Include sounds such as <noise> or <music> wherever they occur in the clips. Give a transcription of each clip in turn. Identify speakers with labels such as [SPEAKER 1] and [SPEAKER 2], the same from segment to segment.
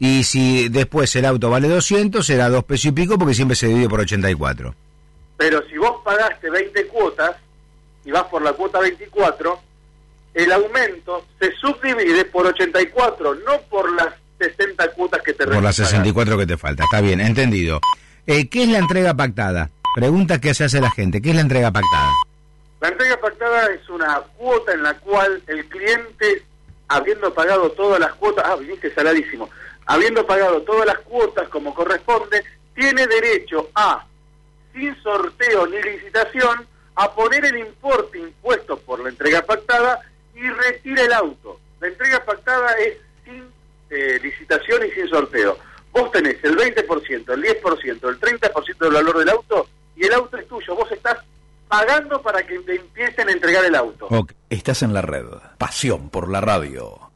[SPEAKER 1] Y si después el auto vale 200, será dos pesos y pico porque siempre se divide por 84.
[SPEAKER 2] Pero si vos pagaste 20 cuotas y vas por la cuota 24, el aumento se subdivide por 84, no por las 60 cuotas que te
[SPEAKER 1] Por las 64 que te falta, está bien, entendido. Eh, ¿Qué es la entrega pactada? Pregunta que se hace la gente, ¿qué es la entrega pactada?
[SPEAKER 2] La entrega pactada es una cuota en la cual el cliente, habiendo pagado todas las cuotas, ah, viniste saladísimo, habiendo pagado todas las cuotas como corresponde, tiene derecho a, sin sorteo ni licitación, a poner el importe impuesto por la entrega pactada y retira el auto. La entrega pactada es sin eh, licitación y sin sorteo. Vos tenés el 20%, el 10%, el 30% del valor del auto y el auto es tuyo. Vos estás pagando para que te empiecen a entregar el auto.
[SPEAKER 3] Estás en la red. Pasión por la radio.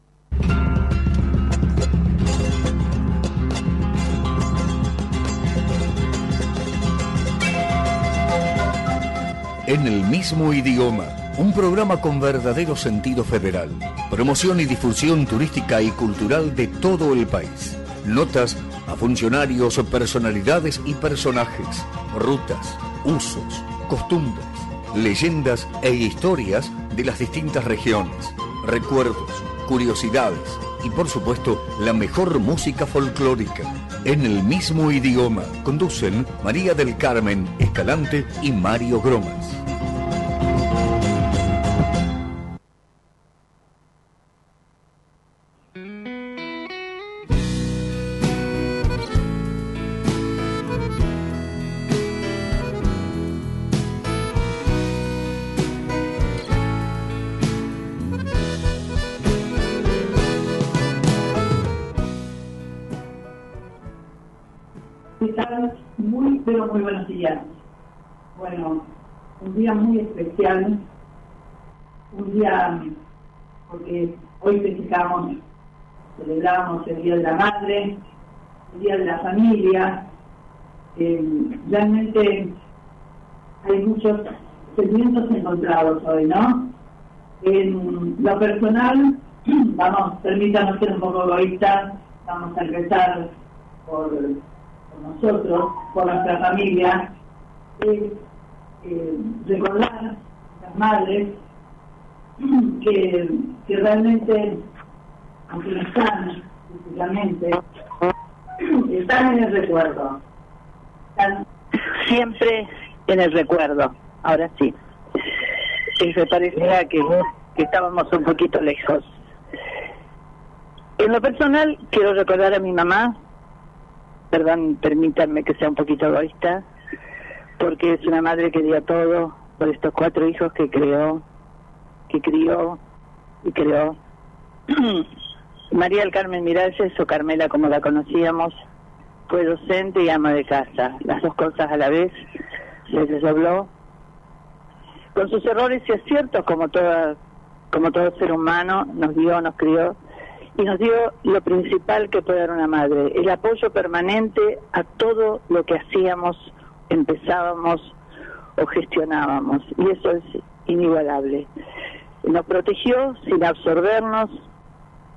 [SPEAKER 3] En el mismo idioma, un programa con verdadero sentido federal. Promoción y difusión turística y cultural de todo el país. Notas a funcionarios, personalidades y personajes. Rutas, usos, costumbres, leyendas e historias de las distintas regiones, recuerdos, curiosidades y por supuesto la mejor música folclórica. En el mismo idioma conducen María del Carmen Escalante y Mario Gromas.
[SPEAKER 4] Bueno, un día muy especial, un día porque hoy festejamos, celebramos el Día de la Madre, el Día de la Familia. Eh, realmente hay muchos sentimientos encontrados hoy, ¿no? En lo personal, <clears throat> vamos, permítanos ser un poco egoístas, vamos a empezar por nosotros, por nuestra familia, es eh, recordar las madres que, que realmente, aunque no están físicamente, están en el recuerdo.
[SPEAKER 5] Siempre en el recuerdo, ahora sí. Me parecía que, que estábamos un poquito lejos. En lo personal, quiero recordar a mi mamá, perdón, permítanme que sea un poquito egoísta, porque es una madre que dio todo por estos cuatro hijos que creó, que crió y creó. <clears throat> María del Carmen Miralles, o Carmela como la conocíamos, fue docente y ama de casa, las dos cosas a la vez, se desdobló. Con sus errores y aciertos, como toda, como todo ser humano, nos dio, nos crió y nos dio lo principal que puede dar una madre, el apoyo permanente a todo lo que hacíamos, empezábamos o gestionábamos. Y eso es inigualable. Nos protegió sin absorbernos,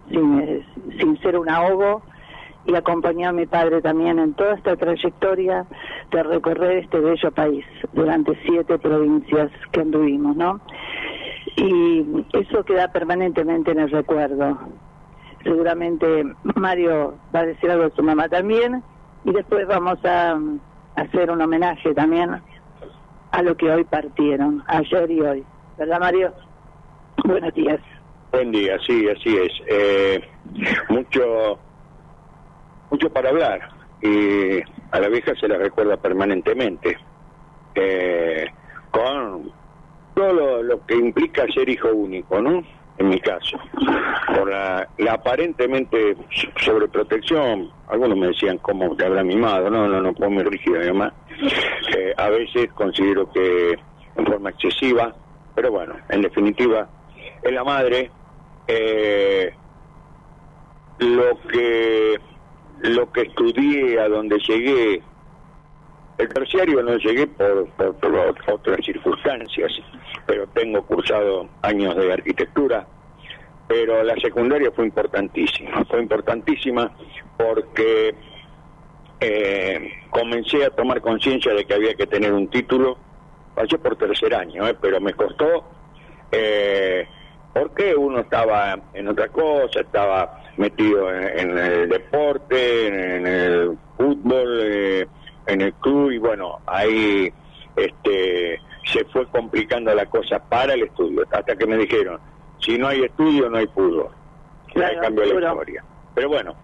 [SPEAKER 5] sin, sin ser un ahogo, y acompañó a mi padre también en toda esta trayectoria de recorrer este bello país durante siete provincias que anduvimos, ¿no? Y eso queda permanentemente en el recuerdo seguramente Mario va a decir algo de su mamá también y después vamos a, hacer un homenaje también a lo que hoy partieron, ayer y hoy. ¿Verdad, Mario? Buenos días.
[SPEAKER 6] Buen día, sí, así es. Eh, mucho, mucho para hablar y a la vieja se la recuerda permanentemente eh, con todo lo, lo que implica ser hijo único, ¿no? En mi caso, por la, aparentemente sobreprotección, algunos me decían cómo te habrá mimado, no, no, no, fue muy rígido además, eh, a veces considero que en forma excesiva, pero bueno, en definitiva, es la madre, eh, lo que lo que estudié, a donde llegué, el terciario no llegué por, otras circunstancias, pero tengo cursado años de arquitectura pero la secundaria fue importantísima, fue importantísima porque eh, comencé a tomar conciencia de que había que tener un título, pasé por tercer año, eh, pero me costó, eh, porque uno estaba en otra cosa, estaba metido en, el deporte, en, el fútbol, eh, en el club, y bueno, ahí este se fue complicando la cosa para el estudio, hasta que me dijeron, si no hay estudio no hay fútbol. Claro, cambió la historia. Pero bueno,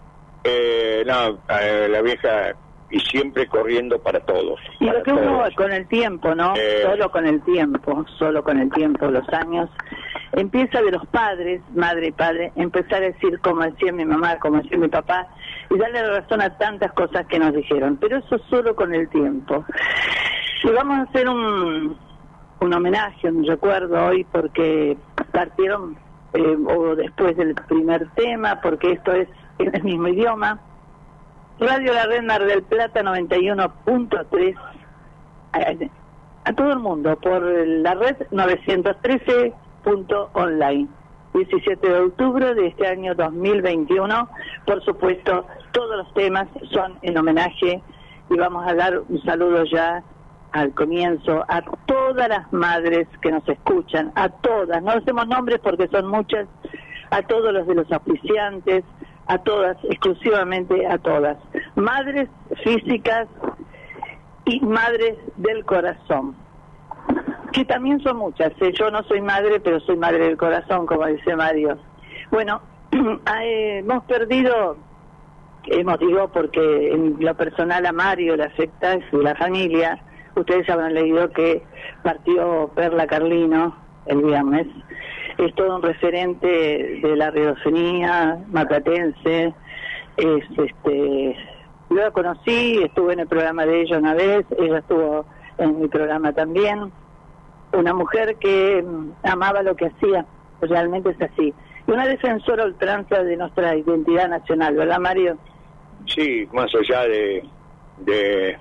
[SPEAKER 6] eh, no, eh, la vieja y siempre corriendo para todos.
[SPEAKER 5] Y lo que uno con el tiempo, ¿no? Eh, solo con el tiempo, solo con el tiempo, los años, empieza de los padres, madre y padre, empezar a decir como decía mi mamá, como decía mi papá, y darle razón a tantas cosas que nos dijeron, pero eso solo con el tiempo. Y vamos a hacer un, un homenaje, un recuerdo hoy, porque partieron, eh, o después del primer tema, porque esto es en el mismo idioma. Radio La Red Mar del Plata 91.3 a, todo el mundo por la red 913.online. 17 de octubre de este año 2021. Por supuesto, todos los temas son en homenaje y vamos a dar un saludo ya al comienzo a todas las madres que nos escuchan, a todas, no hacemos nombres porque son muchas, a todos los de los oficiantes, a todas, exclusivamente a todas, madres físicas y madres del corazón, que también son muchas, ¿eh? yo no soy madre, pero soy madre del corazón, como dice Mario. Bueno, <clears throat> eh, hemos perdido, hemos digo porque en lo personal a Mario le afecta, y la familia, ustedes habrán leído que partió Perla Carlino el viernes, es todo un referente de la radiofonía macatense, es este yo la conocí, estuve en el programa de ella una vez, ella estuvo en mi programa también, una mujer que mm, amaba lo que hacía, realmente es así, y una defensora ultranza de nuestra identidad nacional, ¿verdad Mario?
[SPEAKER 6] Sí, más allá de, de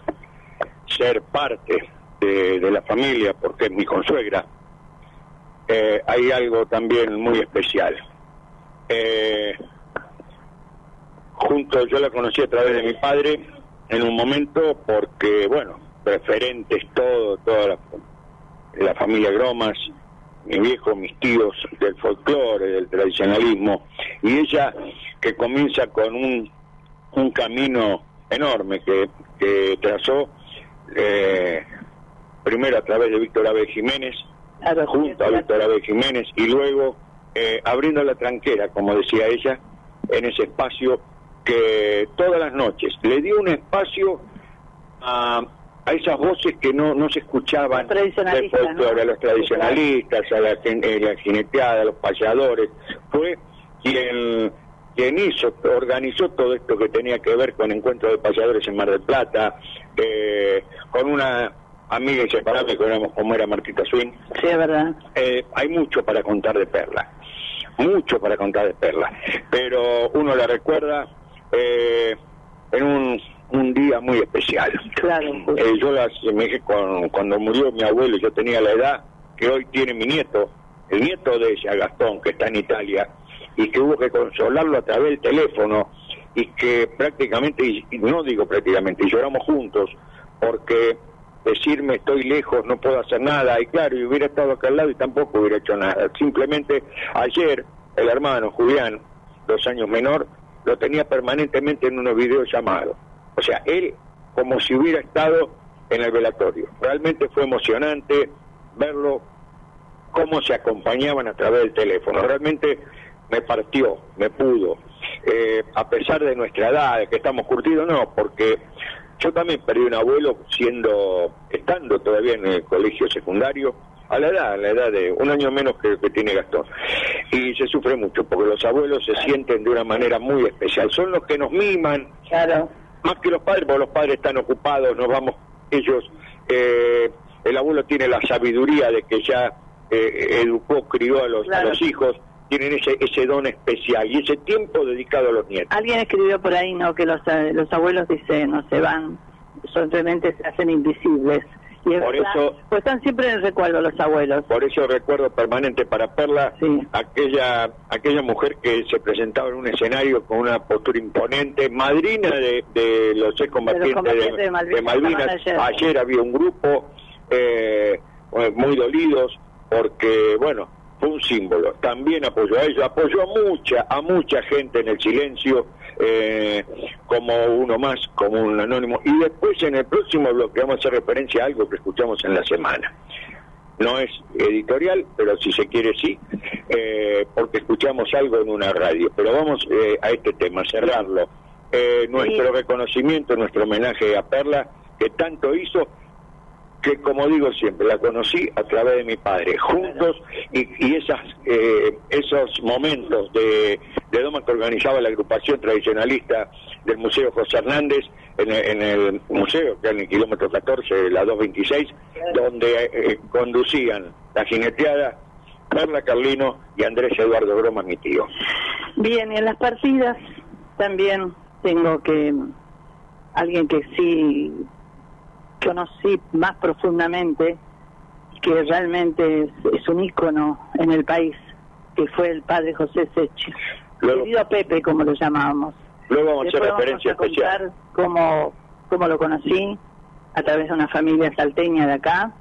[SPEAKER 6] ser parte de, la familia, porque es mi consuegra, eh, hay algo también muy especial. Eh, junto, yo la conocí a través de mi padre en un momento porque, bueno, preferentes todo, toda la, la familia Gromas, mi viejo, mis tíos del folclore, del tradicionalismo, y ella que comienza con un, un camino enorme que, que trazó eh, primero a través de Víctor Abe Jiménez, junto a Víctor Abe Jiménez, y luego eh, abriendo la tranquera, como decía ella, en ese espacio que todas las noches le dio un espacio a, a esas voces que no, no se escuchaban.
[SPEAKER 5] Del folclore,
[SPEAKER 6] a los tradicionalistas, a la, la jineteada, a los payadores, fue quien quien hizo, organizó todo esto que tenía que ver con encuentros de payadores en Mar del Plata, eh, con una amiga inseparable que éramos como era Martita Swin.
[SPEAKER 5] Sí, es verdad.
[SPEAKER 6] Eh, hay mucho para contar de Perla, mucho para contar de Perla, pero uno la recuerda eh, en un, un día muy especial.
[SPEAKER 5] Claro.
[SPEAKER 6] Eh, yo las, me dije, cuando murió mi abuelo, yo tenía la edad que hoy tiene mi nieto, el nieto de ella, Gastón, que está en Italia, y que hubo que consolarlo a través del teléfono y que prácticamente, y no digo prácticamente, y lloramos juntos, porque decirme estoy lejos, no puedo hacer nada, y claro, y hubiera estado acá al lado y tampoco hubiera hecho nada. Simplemente ayer el hermano Julián, dos años menor, lo tenía permanentemente en unos videos llamados. O sea, él como si hubiera estado en el velatorio. Realmente fue emocionante verlo cómo se acompañaban a través del teléfono. Realmente me partió, me pudo. Eh, a pesar de nuestra edad, de que estamos curtidos, no, porque yo también perdí un abuelo siendo, estando todavía en el colegio secundario, a la edad, a la edad de un año menos que, que tiene Gastón. Y se sufre mucho, porque los abuelos se sienten de una manera muy especial. Son los que nos miman,
[SPEAKER 5] claro.
[SPEAKER 6] más que los padres, porque los padres están ocupados, nos vamos ellos. Eh, el abuelo tiene la sabiduría de que ya eh, educó, crió a los, a los hijos tienen ese, ese don especial y ese tiempo dedicado a los nietos.
[SPEAKER 5] Alguien escribió por ahí, ¿no? Que los, eh, los abuelos, dice, no se van, simplemente se hacen invisibles. Y es
[SPEAKER 6] Por
[SPEAKER 5] verdad,
[SPEAKER 6] eso-
[SPEAKER 5] pues están siempre en el recuerdo los abuelos.
[SPEAKER 6] Por eso recuerdo permanente para Perla
[SPEAKER 5] Sí.
[SPEAKER 6] aquella aquella mujer que se presentaba en un escenario con una postura imponente, madrina de, de los excombatientes
[SPEAKER 5] combatientes
[SPEAKER 6] de,
[SPEAKER 5] de Malvinas,
[SPEAKER 6] de Malvinas.
[SPEAKER 5] estaban ayer.
[SPEAKER 6] Ayer había un grupo eh, muy dolidos porque, bueno, fue un símbolo. También apoyó a ella, apoyó a mucha, a mucha gente en el silencio, eh, como uno más, como un anónimo. Y después en el próximo bloque vamos a hacer referencia a algo que escuchamos en la semana no es editorial, pero si se quiere sí, eh, porque escuchamos algo en una radio. Pero vamos eh, a este tema, cerrarlo. Eh, nuestro reconocimiento, nuestro homenaje a Perla, que tanto hizo, que como digo siempre, la conocí a través de mi padre, juntos, y, y esas, eh, esos momentos de, de Doma que organizaba la agrupación tradicionalista del Museo José Hernández, en el, museo, que en el kilómetro 14, la 226, donde eh, conducían la jineteada Carla Carlino y Andrés Eduardo Broma, mi tío.
[SPEAKER 5] Bien, y en las partidas también tengo que alguien que sí conocí más profundamente, que realmente es, es un ícono en el país, que fue el padre José Sechi.
[SPEAKER 6] Luego-
[SPEAKER 5] Querido Pepe, como lo llamábamos.
[SPEAKER 6] Luego vamos a hacer
[SPEAKER 5] Después vamos
[SPEAKER 6] referencia
[SPEAKER 5] a contar
[SPEAKER 6] especial.
[SPEAKER 5] cómo, cómo lo conocí a través de una familia salteña de acá,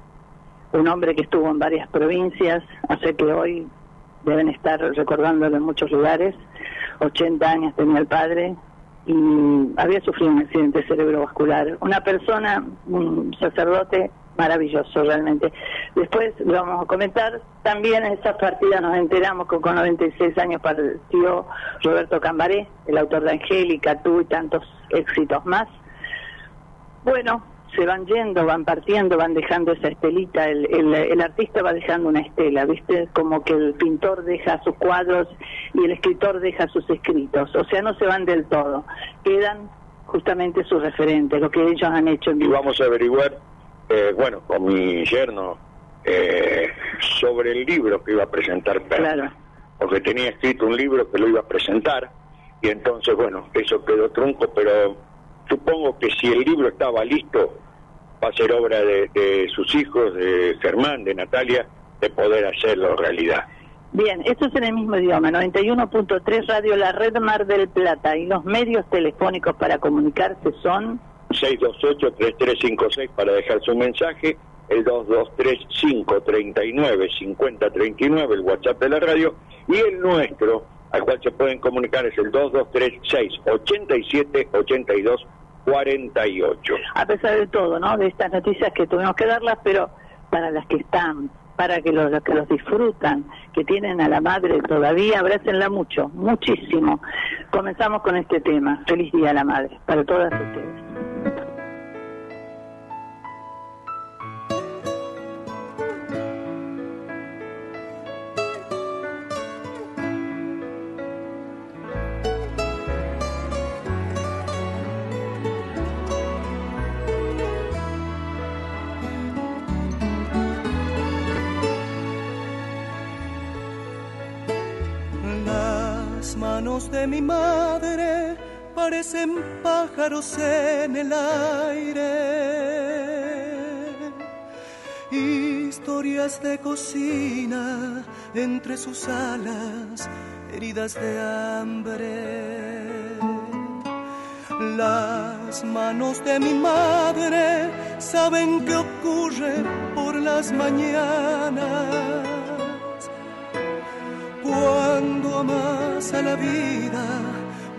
[SPEAKER 5] un hombre que estuvo en varias provincias, hace que hoy deben estar recordándolo en muchos lugares. 80 años tenía el padre y había sufrido un accidente cerebrovascular. Una persona, un sacerdote maravilloso realmente. Después lo vamos a comentar. También en esas partidas nos enteramos que con 96 años partió Roberto Cambaré, el autor de Angélica, tú y tantos éxitos más. Bueno, se van yendo, van partiendo, van dejando esa estelita, el, el, el artista va dejando una estela, ¿viste? Como que el pintor deja sus cuadros y el escritor deja sus escritos, o sea, no se van del todo, quedan justamente sus referentes, lo que ellos han hecho en
[SPEAKER 6] y
[SPEAKER 5] vida.
[SPEAKER 6] vamos a averiguar, eh, bueno, con mi yerno, eh, sobre el libro que iba a presentar Perla.
[SPEAKER 5] Claro.
[SPEAKER 6] Porque tenía escrito un libro que lo iba a presentar, y entonces, bueno, eso quedó trunco, pero supongo que si el libro estaba listo, va a ser obra de, de sus hijos, de Germán, de Natalia, de poder hacerlo realidad.
[SPEAKER 5] Bien, esto es en el mismo idioma, 91.3 Radio La Red Mar del Plata y los medios telefónicos para comunicarse son
[SPEAKER 6] 628-3356 para dejar su mensaje, el 223-539-5039, el WhatsApp de la radio, y el nuestro, al cual se pueden comunicar, es el 223-687-8248.
[SPEAKER 5] a pesar de todo, ¿no? De estas noticias que tuvimos que darlas, pero para las que están, para que los, los que los disfrutan, que tienen a la madre todavía, abrácenla mucho, muchísimo. Comenzamos con este tema. Feliz día a la madre, para todas ustedes.
[SPEAKER 7] Manos de mi madre parecen pájaros en el aire. Historias de cocina entre sus alas, heridas de hambre. Las manos de mi madre saben qué ocurre por las mañanas cuando amas a la vida,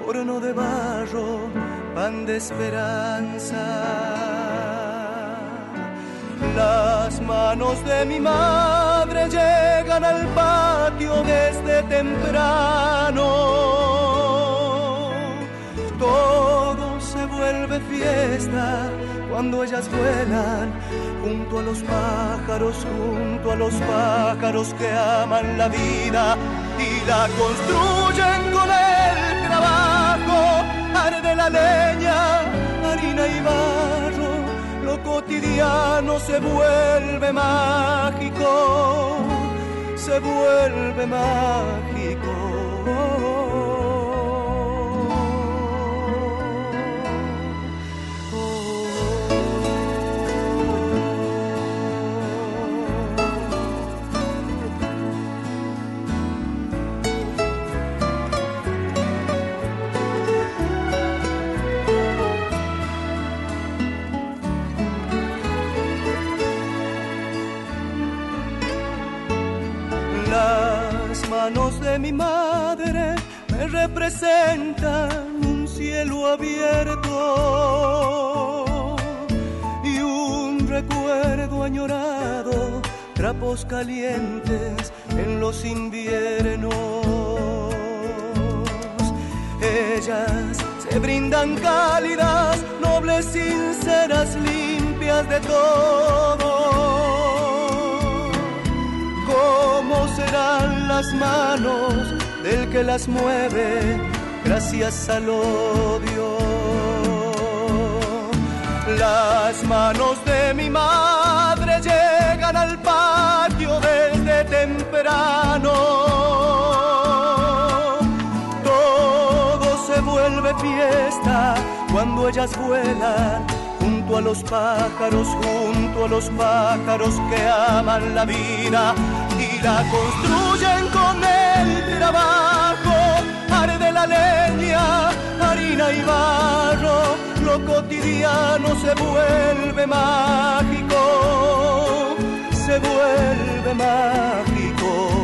[SPEAKER 7] horno de barro, pan de esperanza. Las manos de mi madre llegan al patio desde temprano. Todo se vuelve fiesta cuando ellas vuelan junto a los pájaros, junto a los pájaros que aman la vida y la construyen con el trabajo. Arde la leña, harina y barro, lo cotidiano se vuelve mágico, se vuelve mágico. De mi madre me representan un cielo abierto y un recuerdo añorado, trapos calientes en los inviernos. Ellas se brindan cálidas, nobles, sinceras, limpias de todo serán las manos del que las mueve gracias al odio? Las manos de mi madre llegan al patio desde temprano. Todo se vuelve fiesta cuando ellas vuelan junto a los pájaros, junto a los pájaros que aman la vida la construyen con el trabajo. Arde la leña, harina y barro, lo cotidiano se vuelve mágico, se vuelve mágico.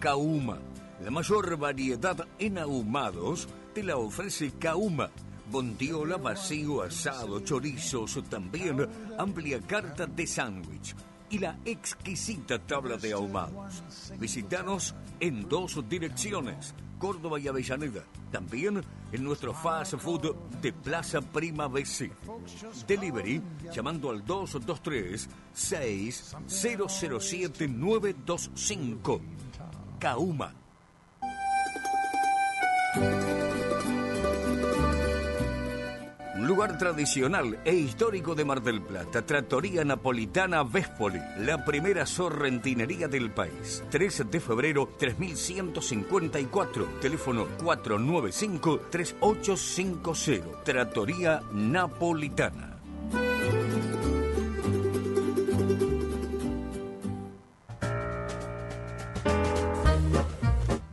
[SPEAKER 3] Kauma. La mayor variedad en ahumados te la ofrece Kauma. Bondiola, vacío, asado, chorizos, también amplia carta de sándwich y la exquisita tabla de ahumados. Visítanos en dos direcciones Córdoba y Avellaneda. También en nuestro fast food de Plaza Prima BC. Delivery llamando al 223 6007 925. Kauma lugar tradicional e histórico de Mar del Plata, Trattoria Napolitana Vespoli, la primera sorrentinería del país. 13 de febrero 3154, teléfono 495-3850, Trattoria Napolitana.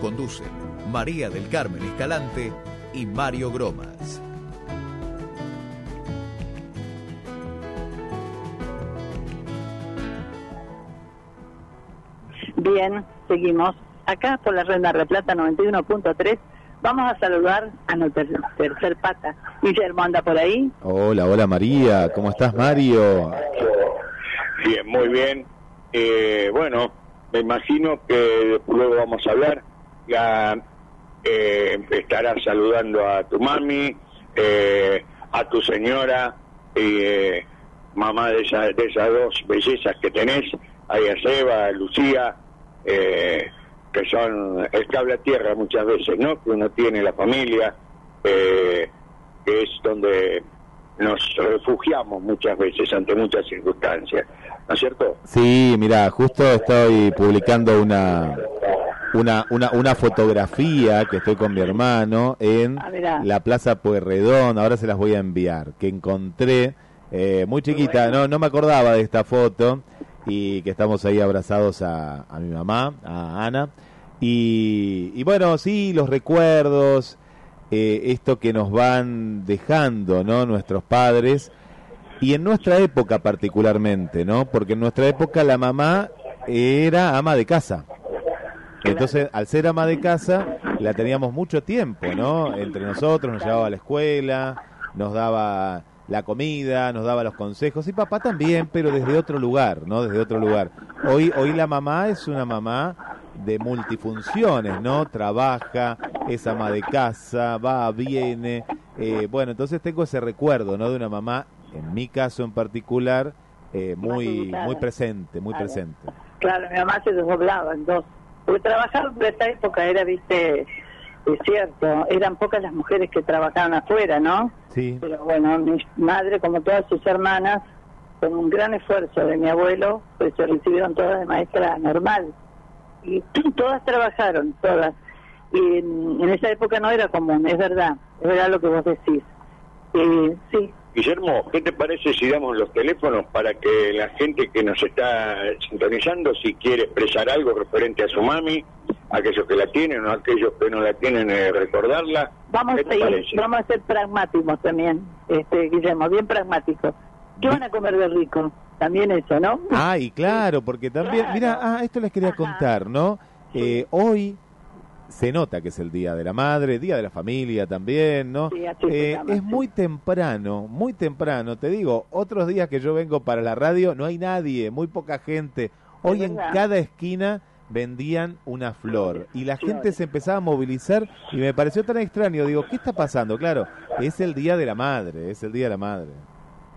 [SPEAKER 8] Conducen María del Carmen Escalante y Mario Gromas.
[SPEAKER 5] Bien, seguimos. acá por la red de Replata 91.3. Vamos a saludar a nuestro tercer pata. Guillermo anda por ahí.
[SPEAKER 9] Hola, hola María, ¿cómo estás Mario?
[SPEAKER 6] Bien, muy bien. Eh, bueno, me imagino que luego vamos a hablar. Ya eh, estarás saludando a tu mami, eh, a tu señora, eh, mamá de, esa- de esas dos bellezas que tenés, a Seba, a Lucía, eh, que son el cable a tierra muchas veces, ¿no? Que uno tiene la familia, eh, que es donde nos refugiamos muchas veces ante muchas circunstancias, ¿no es cierto?
[SPEAKER 9] Sí, mira, justo estoy publicando una, una, una, una fotografía que estoy con mi hermano en
[SPEAKER 5] Ah,
[SPEAKER 9] la Plaza Pueyrredón, ahora se las voy a enviar, que encontré, eh, muy chiquita, no, no me acordaba de esta foto, y que estamos ahí abrazados a, a mi mamá, a Ana, y, y bueno, sí, los recuerdos, eh, esto que nos van dejando, ¿no? Nuestros padres, y en nuestra época particularmente, ¿no? Porque en nuestra época la mamá era ama de casa. Entonces, al ser ama de casa, la teníamos mucho tiempo, ¿no? Entre nosotros, nos llevaba a la escuela, nos daba la comida, nos daba los consejos, y papá también, pero desde otro lugar, ¿no? Desde otro lugar. Hoy, hoy la mamá es una mamá de multifunciones, ¿no? Trabaja, es ama de casa, va, viene. eh, bueno, entonces tengo ese recuerdo, ¿no? De una mamá, en mi caso en particular, eh, muy, muy presente, muy
[SPEAKER 5] Claro.
[SPEAKER 9] presente.
[SPEAKER 5] Claro, mi mamá se desdoblaba en dos. Porque trabajar de esa época era, viste, es cierto, eran pocas las mujeres que trabajaban afuera, ¿no?
[SPEAKER 9] Sí.
[SPEAKER 5] Pero bueno, mi madre, como todas sus hermanas, con un gran esfuerzo de mi abuelo, pues se recibieron todas de maestra normal. Y <clears throat> todas trabajaron, todas. Y en, en esa época no era común, es verdad, es verdad lo que vos decís. Eh, sí,
[SPEAKER 6] Guillermo, ¿qué te parece si damos los teléfonos para que la gente que nos está sintonizando, si quiere expresar algo referente a su mami, aquellos que la tienen o aquellos que no la tienen, eh, recordarla?
[SPEAKER 5] Vamos
[SPEAKER 6] ¿Qué
[SPEAKER 5] a ir, vamos a ser pragmáticos también, este Guillermo, bien pragmáticos. ¿Qué van a comer de rico? También eso, ¿no?
[SPEAKER 9] Ah, y claro, porque también, <laughs>
[SPEAKER 5] Claro.
[SPEAKER 9] mira, ah, esto les quería contar, ¿no? Eh, hoy se nota que es el Día de la Madre, Día de la Familia también, ¿no?
[SPEAKER 5] Sí, así se
[SPEAKER 9] Eh,
[SPEAKER 5] llama,
[SPEAKER 9] es
[SPEAKER 5] sí.
[SPEAKER 9] muy temprano, muy temprano, te digo, otros días que yo vengo para la radio no hay nadie, muy poca gente. Hoy en cada esquina vendían una flor y la gente se empezaba a movilizar y me pareció tan extraño, digo, ¿qué está pasando? Claro, es el Día de la Madre, es el Día de la Madre.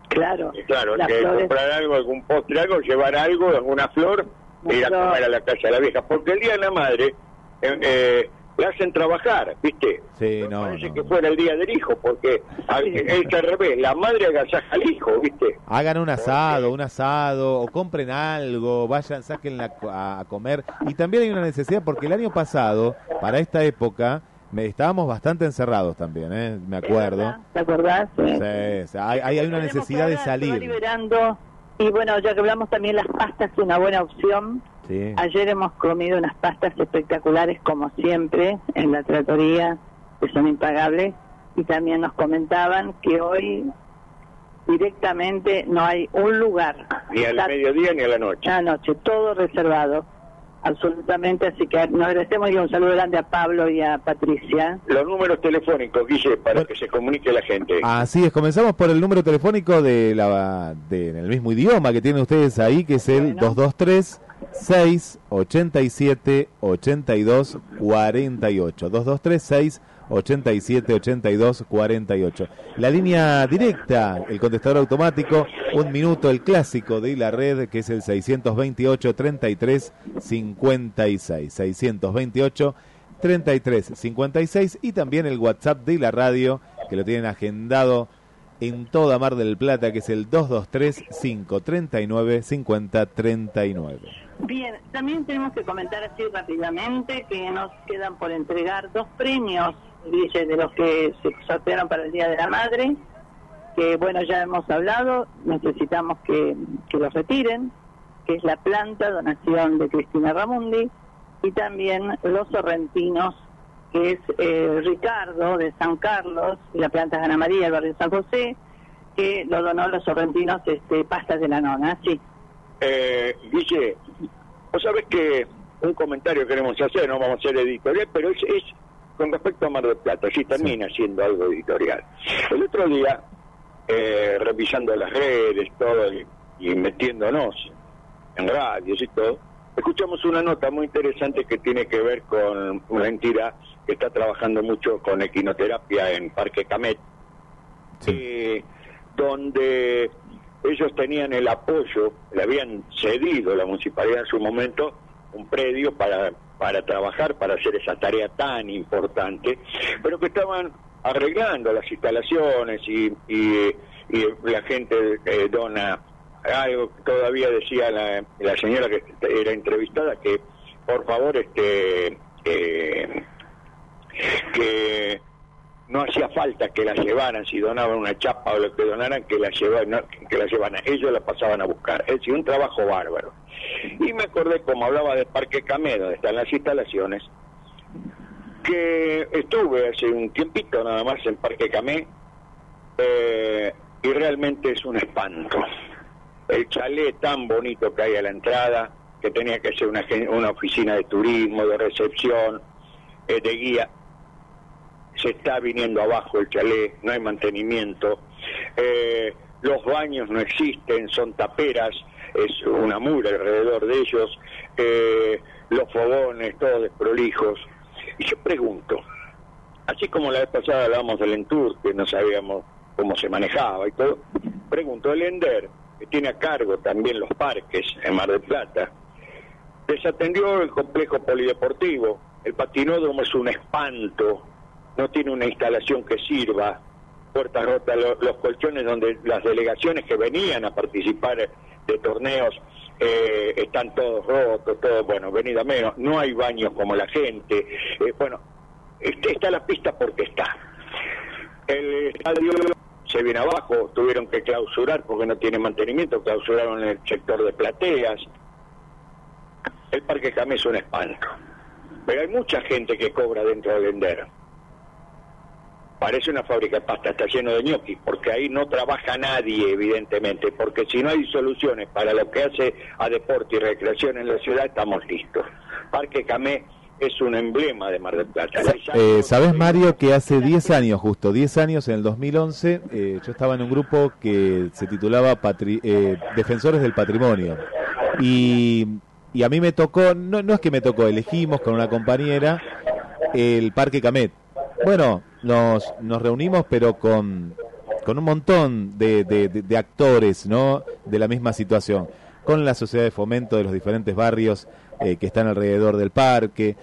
[SPEAKER 5] Claro.
[SPEAKER 6] Claro, que
[SPEAKER 5] flores-
[SPEAKER 6] comprar algo, algún postre, algo, llevar algo, alguna flor, e ir a comer a la casa de la vieja. Porque el Día de la Madre eh, eh, le hacen trabajar, ¿viste?
[SPEAKER 9] Sí, no,
[SPEAKER 6] Parece
[SPEAKER 9] no.
[SPEAKER 6] que fuera el Día del hijo, porque al- es que al revés, la madre agasaja al hijo, ¿viste?
[SPEAKER 9] Hagan un asado, un asado, o compren algo, vayan, sáquenla a, a comer. Y también hay una necesidad, porque el año pasado, para esta época, me, estábamos bastante encerrados también, ¿eh? me acuerdo.
[SPEAKER 5] ¿Te acordás? Sí.
[SPEAKER 9] Sí, hay, hay hay una necesidad de salir.
[SPEAKER 5] liberando. Y bueno, ya que hablamos también las pastas, una buena opción.
[SPEAKER 9] Sí.
[SPEAKER 5] Ayer hemos comido unas pastas espectaculares, como siempre, en la tratoría, que son impagables. Y también nos comentaban que hoy directamente no hay un lugar.
[SPEAKER 6] Ni al
[SPEAKER 5] Está
[SPEAKER 6] mediodía ni a la noche.
[SPEAKER 5] la noche, todo reservado. Absolutamente, así que nos agradecemos y un saludo grande a Pablo y a Patricia.
[SPEAKER 6] Los números telefónicos, Guille, para
[SPEAKER 9] Bueno.
[SPEAKER 6] que se comunique la gente.
[SPEAKER 9] Así es, comenzamos por el número telefónico de la de, en el mismo idioma que tienen ustedes ahí, que es el
[SPEAKER 5] Bueno.
[SPEAKER 9] 223 687 82 48. 223 687 82 48. La línea directa, el contestador automático, un minuto, el clásico de la red, que es el 628 33 56. 628 33 56 y también el WhatsApp de la radio que lo tienen agendado en toda Mar del Plata que es el 223 539 50 39.
[SPEAKER 5] Bien, también tenemos que comentar así rápidamente que nos quedan por entregar dos premios, dice, de los que se sortearon para el Día de la Madre, que bueno, ya hemos hablado, necesitamos que, que los retiren, que es la planta, donación de Cristina Ramundi, y también los sorrentinos, que es eh, Ricardo de San Carlos, y la planta es Ana María, el barrio San José, que lo donó los sorrentinos este, pastas de la nona, sí.
[SPEAKER 6] Eh, Guille, vos sabés que un comentario que queremos hacer, no vamos a ser editorial, pero es, es con respecto a Mar del Plata, sí termina siendo algo editorial. El otro día, eh, revisando las redes, todo, y, y metiéndonos en radios y todo, escuchamos una nota muy interesante que tiene que ver con una entidad que está trabajando mucho con equinoterapia en Parque Camet, eh, donde ellos tenían el apoyo, le habían cedido la municipalidad en su momento un predio para, para trabajar, para hacer esa tarea tan importante, pero que estaban arreglando las instalaciones y, y, y la gente eh, dona algo. Todavía decía la, la señora que era entrevistada que por favor este eh, que no hacía falta que la llevaran si donaban una chapa o lo que donaran que la llevaran que la llevaran. Ellos la pasaban a buscar. Es decir un trabajo bárbaro. Y me acordé como hablaba del Parque Camedo donde están las instalaciones que estuve hace un tiempito nada más en Parque Camé eh, y realmente es un espanto. El chalet tan bonito que hay a la entrada, que tenía que ser una, una oficina de turismo, de recepción, eh, de guía, se está viniendo abajo el chalet, no hay mantenimiento, eh, los baños no existen, son taperas, es una mura alrededor de ellos, eh, los fogones, todos desprolijos. Y yo pregunto, así como la vez pasada hablábamos del Entur, que no sabíamos cómo se manejaba y todo, pregunto, el Ender, que tiene a cargo también los parques en Mar del Plata, desatendió el complejo polideportivo, el patinódromo es un espanto, no tiene una instalación que sirva, puertas rotas, lo, los colchones donde las delegaciones que venían a participar de torneos eh, están todos rotos, todo, bueno, venida menos, no hay baños como la gente, eh, bueno, este, está la pista porque está. El estadio se viene abajo, tuvieron que clausurar porque no tiene mantenimiento, clausuraron el sector de plateas. El Parque Camé es un espanto. Pero hay mucha gente que cobra dentro de vender. Parece una fábrica de pasta, está lleno de ñoquis, porque ahí no trabaja nadie, evidentemente, porque si no hay soluciones para lo que hace a deporte y recreación en la ciudad, estamos listos. Parque Camé es un emblema de Mar del Plata.
[SPEAKER 9] Eh, ¿Sabes, Mario, que hace 10 años, justo 10 años, en el 2011, eh, yo estaba en un grupo que se titulaba Patri eh, Defensores del Patrimonio. Y, y, a mí me tocó, no, no es que me tocó, elegimos con una compañera el Parque Camet. Bueno, nos, nos reunimos, pero con, con un montón de, de, actores, ¿no? De la misma situación. Con la sociedad de fomento de los diferentes barrios eh, que están alrededor del parque.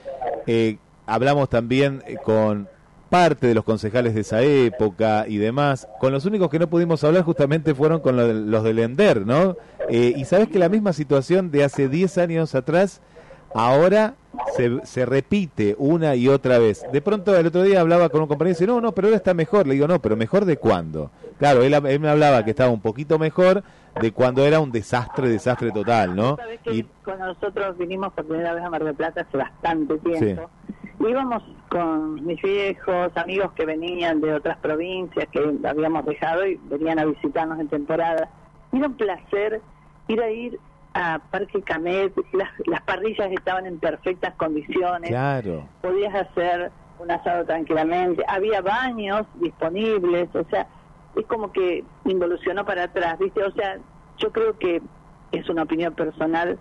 [SPEAKER 9] Eh, hablamos también eh, con parte de los concejales de esa época y demás. Con los únicos que no pudimos hablar justamente fueron con los del Ender, ¿no? Y sabes que la misma situación de hace 10 años atrás, ahora se, se, repite una y otra vez. De pronto el otro día hablaba con un compañero y dice, no, no, pero ahora está mejor. Le digo, no, pero mejor de cuándo. Claro, él, él me hablaba que estaba un poquito mejor de cuando era un desastre, desastre total, ¿no?
[SPEAKER 5] ¿Sabes que y... Cuando nosotros vinimos por primera vez a Mar del Plata hace bastante tiempo, sí. íbamos con mis viejos, amigos que venían de otras provincias que habíamos dejado y venían a visitarnos en temporada. Era un placer ir a ir a Parque Camet, las, las parrillas estaban en perfectas condiciones,
[SPEAKER 9] claro.
[SPEAKER 5] podías hacer un asado tranquilamente, había baños disponibles, o sea, es como que involucionó para atrás, ¿viste? O sea, yo creo que es una opinión personal,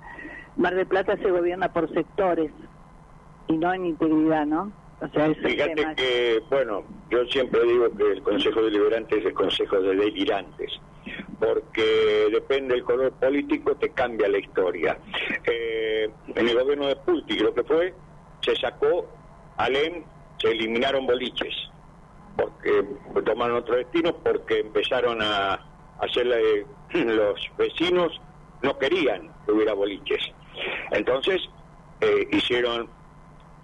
[SPEAKER 5] Mar del Plata se gobierna por sectores y no en integridad, ¿no? O sea,
[SPEAKER 6] Fíjate tema. que, bueno, yo siempre digo que el Consejo Deliberante es el Consejo de Delirantes, porque depende del color político, te cambia la historia. Eh, en el gobierno de Pulti, creo que fue, se sacó Alem, se eliminaron boliches porque tomaron otro destino porque empezaron a hacerle <clears throat> los vecinos no querían que hubiera boliches entonces eh, hicieron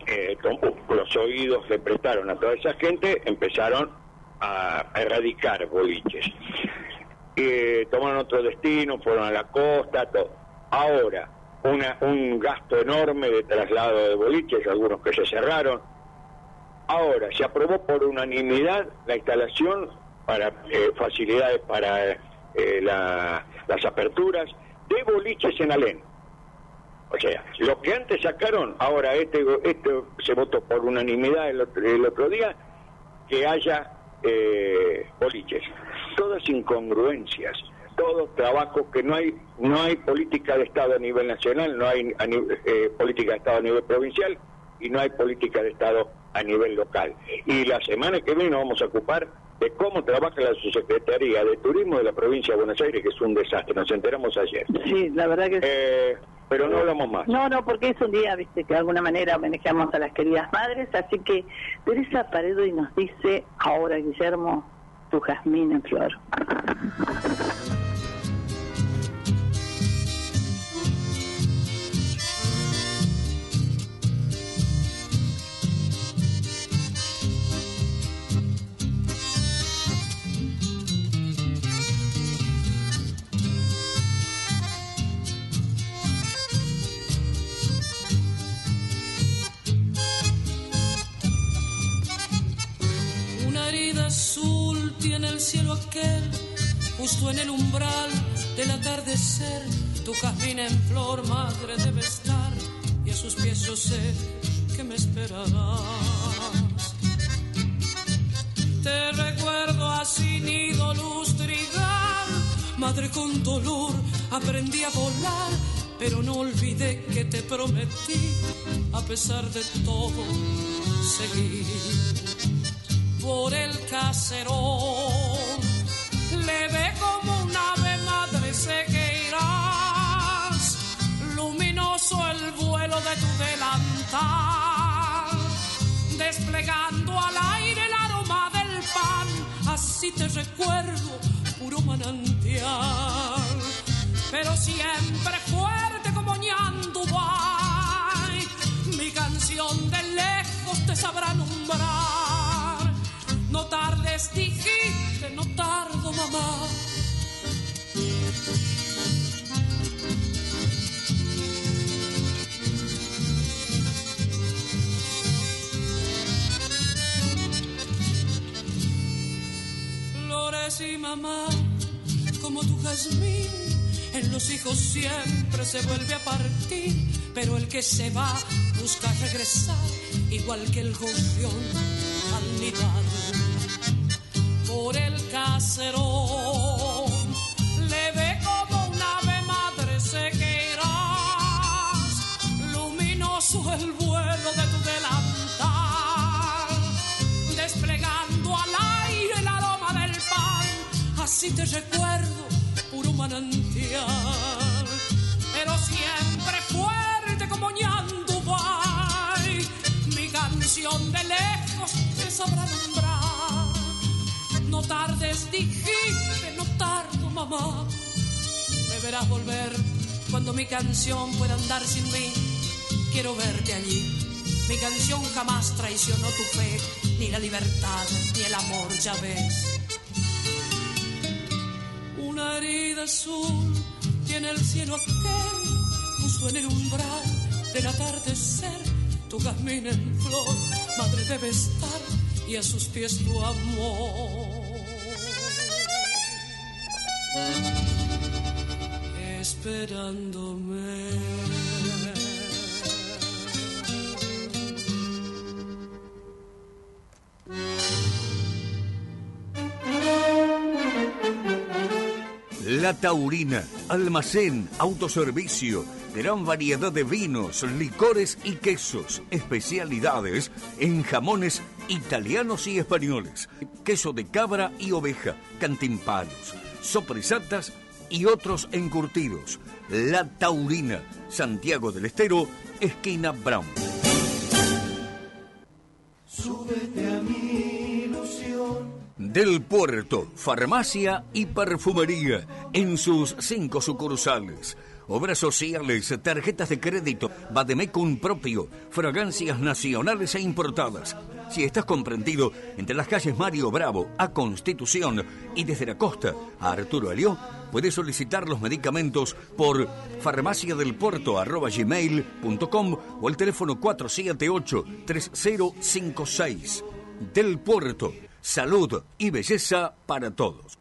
[SPEAKER 6] eh, los oídos le prestaron a toda esa gente empezaron a, erradicar boliches eh, tomaron otro destino fueron a la costa todo ahora una, un gasto enorme de traslado de boliches algunos que se cerraron Ahora, se aprobó por unanimidad la instalación para eh, facilidades para eh, la, las aperturas de boliches en Alén. O sea, lo que antes sacaron, ahora este, esto se votó por unanimidad el otro, el otro día, que haya eh, boliches. Todas incongruencias, todos trabajos que no hay no hay política de Estado a nivel nacional, no hay a eh, política de Estado a nivel provincial y no hay política de Estado a nivel local. Y la semana que viene nos vamos a ocupar de cómo trabaja la subsecretaría de Turismo de la provincia de Buenos Aires, que es un desastre, nos enteramos ayer.
[SPEAKER 5] Sí, la verdad que
[SPEAKER 6] Eh, pero no hablamos más.
[SPEAKER 5] No, no, porque es un día, viste, que de alguna manera homenajeamos a las queridas madres, así que Teresa Paredo y nos dice, ahora Guillermo, tu jazmín en flor.
[SPEAKER 10] Azul tiene el cielo aquel, justo en el umbral del atardecer. Tu jazmín en flor, madre, debe estar, y a sus pies yo sé que me esperarás. Te recuerdo así, nido lustridad, madre con dolor, aprendí a volar, pero no olvidé que te prometí, a pesar de todo, seguir por el caserón. Le ve como un ave madre sé que irás, luminoso el vuelo de tu delantal, desplegando al aire el aroma del pan, así te recuerdo, puro manantial, pero siempre fuerte como Ñandubay, mi canción de lejos te sabrá nombrar. No tardes, dijiste, no tardo, mamá. Flores y mamá, como tu jazmín, en los hijos siempre se vuelve a partir, pero el que se va busca regresar, igual que el gorrión al nidar. Por el caserón le ve como un ave madre sé que irás, luminoso el vuelo de tu delantal, desplegando al aire el aroma del pan, así te recuerdo, puro manantial, pero siempre fuerte como Ñandubay, mi canción de lejos te sabrá. No tardes, dijiste, no tardo, mamá. Me verás volver cuando mi canción pueda andar sin mí. Quiero verte allí. Mi canción jamás traicionó tu fe, ni la libertad, ni el amor, ya ves. Una herida azul tiene el cielo aquel, justo en el umbral del atardecer. Tu jazmín en flor, madre debe estar, y a sus pies tu amor. Esperándome.
[SPEAKER 3] La Taurina, almacén, autoservicio, gran variedad de vinos, licores y quesos, especialidades en jamones italianos y españoles, queso de cabra y oveja, cantimpalos, sopresatas y otros encurtidos. La Taurina, Santiago del Estero, esquina Brown.
[SPEAKER 7] Súbete a mi ilusión.
[SPEAKER 3] Del Puerto, farmacia y perfumería en sus cinco sucursales. Obras sociales, tarjetas de crédito, Bademecum propio, fragancias nacionales e importadas. Si estás comprendido entre las calles Mario Bravo a Constitución y desde la costa a Arturo Alió, puedes solicitar los medicamentos por farmaciadelpuerto.gmail.com o el teléfono 478-3056. Del Puerto, salud y belleza para todos.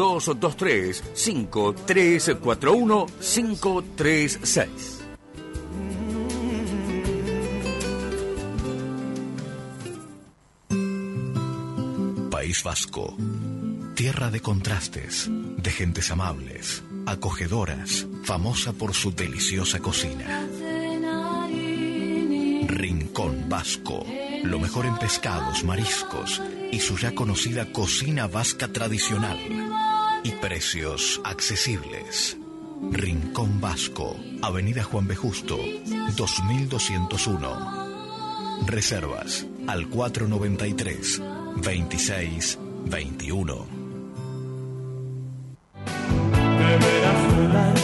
[SPEAKER 3] 223 5341 536.
[SPEAKER 11] País Vasco, tierra de contrastes, de gentes amables, acogedoras, famosa por su deliciosa cocina. Rincón Vasco, lo mejor en pescados, mariscos y su ya conocida cocina vasca tradicional. Y precios accesibles. Rincón Vasco, Avenida Juan B. Justo, 2201. Reservas al 493 26 21.
[SPEAKER 7] Deberás volar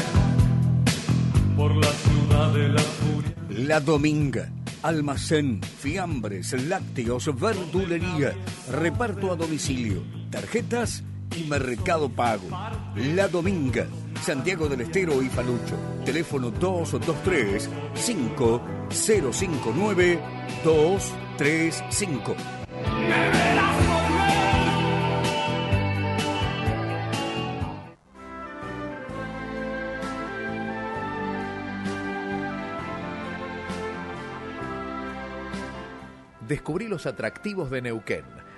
[SPEAKER 7] por la ciudad de la furia.
[SPEAKER 3] La Dominga. Almacén, fiambres, lácteos, verdulería, reparto a domicilio, tarjetas y mercado pago. La Dominga, Santiago del Estero y Palucho. Teléfono 223 5059 235.
[SPEAKER 8] Descubrí los atractivos de Neuquén,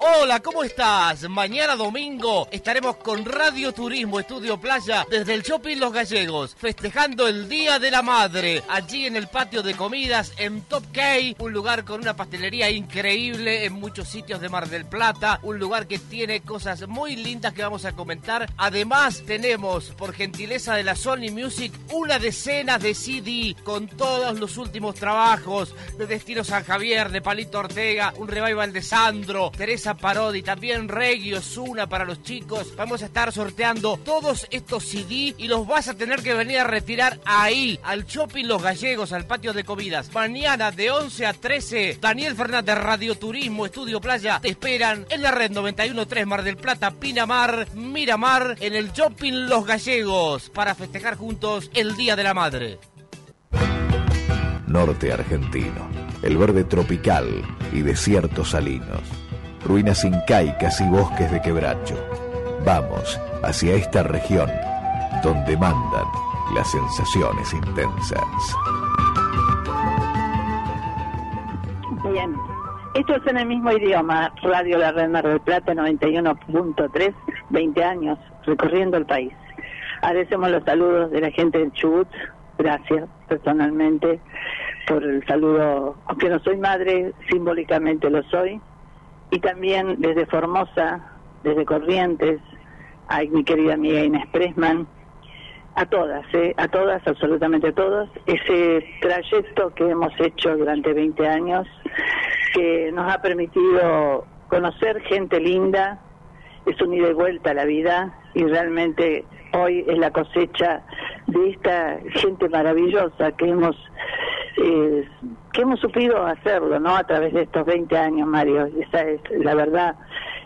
[SPEAKER 12] Hola, ¿cómo estás? Mañana domingo estaremos con Radio Turismo Estudio Playa desde el Shopping Los Gallegos, festejando el Día de la Madre, allí en el patio de comidas en Top K, un lugar con una pastelería increíble en muchos sitios de Mar del Plata, un lugar que tiene cosas muy lindas que vamos a comentar. Además, tenemos, por gentileza de la Sony Music, una decena de CD con todos los últimos trabajos de Destino San Javier, de Palito Ortega, un revival de Sandro, Teresa Parodi, también Regio Zuna para los chicos. Vamos a estar sorteando todos estos CD y los vas a tener que venir a retirar ahí, al Shopping Los Gallegos, al patio de comidas. Mañana de 11 a 13, Daniel Fernández, Radio Turismo, Estudio Playa, te esperan en la red 913 Mar del Plata, Pinamar, Miramar, en el Shopping Los Gallegos, para festejar juntos el Día de la Madre.
[SPEAKER 11] Norte argentino, el verde tropical y desiertos salinos, ruinas incaicas y bosques de quebracho. Vamos hacia esta región donde mandan las sensaciones intensas.
[SPEAKER 5] Bien. Esto es en el mismo idioma, Radio La Red Mar del Plata 91.3, 20 años recorriendo el país. Agradecemos los saludos de la gente del Chubut, gracias personalmente por el saludo, aunque no soy madre, simbólicamente lo soy, y también desde Formosa, desde Corrientes, a mi querida amiga Inés Pressman, a todas, ¿eh? a todas, absolutamente a todas, ese trayecto que hemos hecho durante 20 años, que nos ha permitido conocer gente linda, es un ida y vuelta a la vida y realmente hoy es la cosecha de esta gente maravillosa que hemos eh, que hemos supido hacerlo, ¿no? A través de estos 20 años, Mario. Esa es la verdad,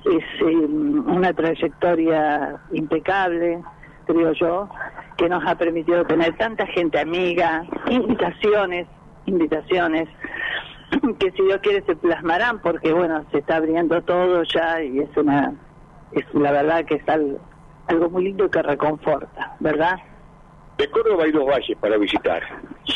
[SPEAKER 5] es eh, una trayectoria impecable, creo yo, que nos ha permitido tener tanta gente amiga, invitaciones, invitaciones <clears throat> que si Dios quiere se plasmarán porque bueno, se está abriendo todo ya y es una es la verdad que es algo muy lindo que reconforta, ¿verdad?
[SPEAKER 6] De Córdoba hay dos valles para visitar.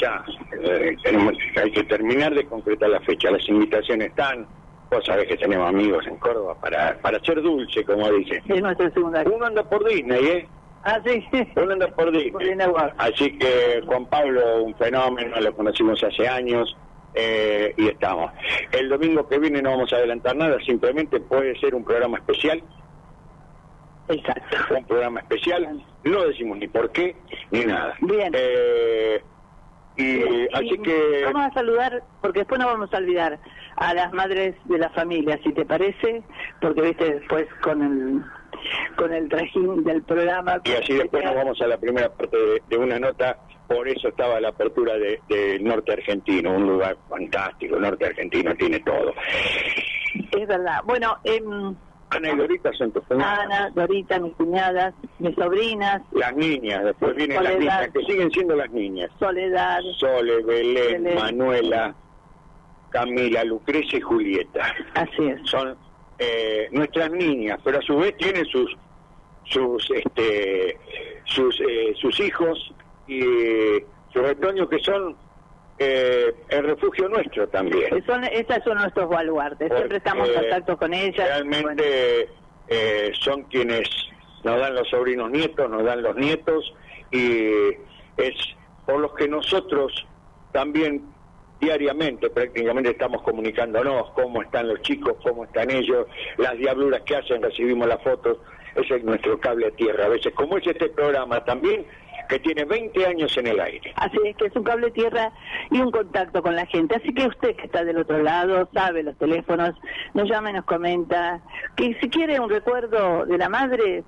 [SPEAKER 6] Ya, eh, tenemos, hay que terminar de concretar la fecha. Las invitaciones están. Vos sabés que tenemos amigos en Córdoba para, para hacer dulce, como dicen.
[SPEAKER 5] Es nuestra segunda.
[SPEAKER 6] Uno anda por Disney, ¿eh?
[SPEAKER 5] Ah, sí.
[SPEAKER 6] Fernanda por Disney. Así que Juan Pablo, un fenómeno, lo conocimos hace años. eh, y estamos. El domingo que viene no vamos a adelantar nada, simplemente puede ser un programa especial.
[SPEAKER 5] Exacto.
[SPEAKER 6] Un programa especial, no decimos ni por qué, ni nada.
[SPEAKER 5] Bien.
[SPEAKER 6] Eh, y así que
[SPEAKER 5] Vamos a saludar, porque después no vamos a olvidar a las madres de la familia, si te parece, porque viste después con el con el trajín del programa.
[SPEAKER 6] Y así después nos vamos a la primera parte de, de una nota, por eso estaba la apertura de- del norte argentino, un lugar fantástico, el norte argentino tiene todo.
[SPEAKER 5] Es verdad. Bueno, em,
[SPEAKER 6] Ana y Dorita son tus cuñadas.
[SPEAKER 5] Ana, Dorita, mis cuñadas, mis sobrinas,
[SPEAKER 6] Las niñas, después vienen las niñas, que siguen siendo las niñas.
[SPEAKER 5] Soledad,
[SPEAKER 6] Sole, Belén,
[SPEAKER 5] Belén.
[SPEAKER 6] Manuela, Camila, Lucrecia y Julieta.
[SPEAKER 5] Así es.
[SPEAKER 6] Son eh, nuestras niñas, pero a su vez tienen sus sus este sus eh, sus hijos y sus retoños que son eh, el refugio nuestro también.
[SPEAKER 5] son, esas son nuestros baluartes, siempre estamos en
[SPEAKER 6] Porque
[SPEAKER 5] contacto con ellas.
[SPEAKER 6] Realmente eh, son quienes nos dan los sobrinos nietos, nos dan los nietos y es por los que nosotros también diariamente prácticamente estamos comunicándonos cómo están los chicos, cómo están ellos, las diabluras que hacen, recibimos las fotos, ese es nuestro cable a tierra. A veces, como es este programa también, que tiene 20 años en el aire.
[SPEAKER 5] Así es que es un cable tierra y un contacto con la gente. Así que usted que está del otro lado, sabe los teléfonos, nos llama y nos comenta que si quiere un recuerdo de la madre,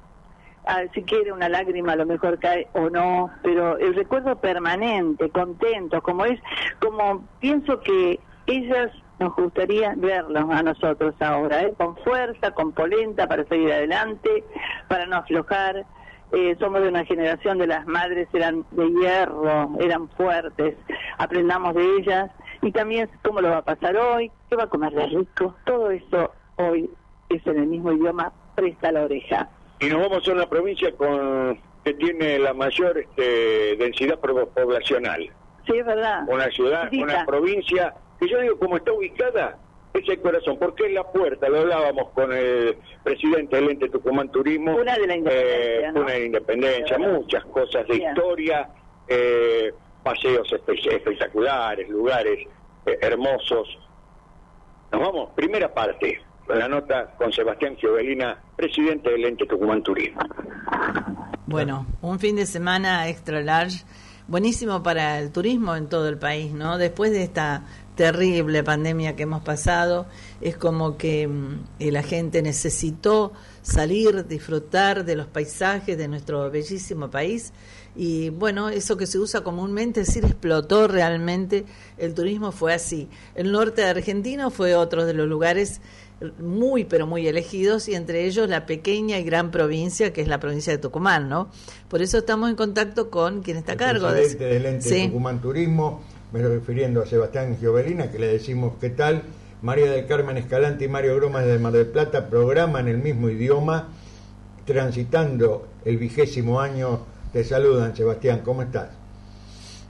[SPEAKER 5] ah, si quiere una lágrima a lo mejor cae o no, pero el recuerdo permanente, contento, como es, como pienso que ellas nos gustaría verlos a nosotros ahora, ¿eh? con fuerza, con polenta para seguir adelante, para no aflojar. Eh, somos de una generación de las madres, eran de hierro, eran fuertes, aprendamos de ellas y también cómo lo va a pasar hoy, qué va a comer de rico, todo eso hoy es en el mismo idioma, presta la oreja.
[SPEAKER 6] Y nos vamos a una provincia con que tiene la mayor este, densidad poblacional.
[SPEAKER 5] Sí, es verdad.
[SPEAKER 6] Una ciudad, una provincia, que yo digo, como está ubicada, es el corazón, porque es la puerta, lo hablábamos con el presidente del ente Tucumán Turismo.
[SPEAKER 5] Una de la independencia,
[SPEAKER 6] eh,
[SPEAKER 5] ¿no?
[SPEAKER 6] Una de la independencia, muchas cosas de
[SPEAKER 5] Bien.
[SPEAKER 6] historia, eh, paseos espe- espectaculares, lugares eh, hermosos. Nos vamos, primera parte, con la nota con Sebastián Giovelina, presidente del ente Tucumán Turismo.
[SPEAKER 13] Bueno, un fin de semana extra large, buenísimo para el turismo en todo el país, ¿no? Después de esta terrible pandemia que hemos pasado, es como que mm, eh, la gente necesitó salir, disfrutar de los paisajes de nuestro bellísimo país y bueno, eso que se usa comúnmente, es decir, explotó realmente, el turismo fue así. El norte de Argentina fue otro de los lugares muy pero muy elegidos y entre ellos la pequeña y gran provincia que es la provincia de Tucumán, ¿no? Por eso estamos en contacto con quien está a cargo de
[SPEAKER 14] del ente
[SPEAKER 13] Sí.
[SPEAKER 14] Tucumán Turismo, me estoy refiriendo a Sebastián Giovelina, que le decimos qué tal. María del Carmen Escalante y Mario Gromas de Mar del Plata programan el mismo idioma, transitando el vigésimo año. Te saludan, Sebastián, ¿cómo estás?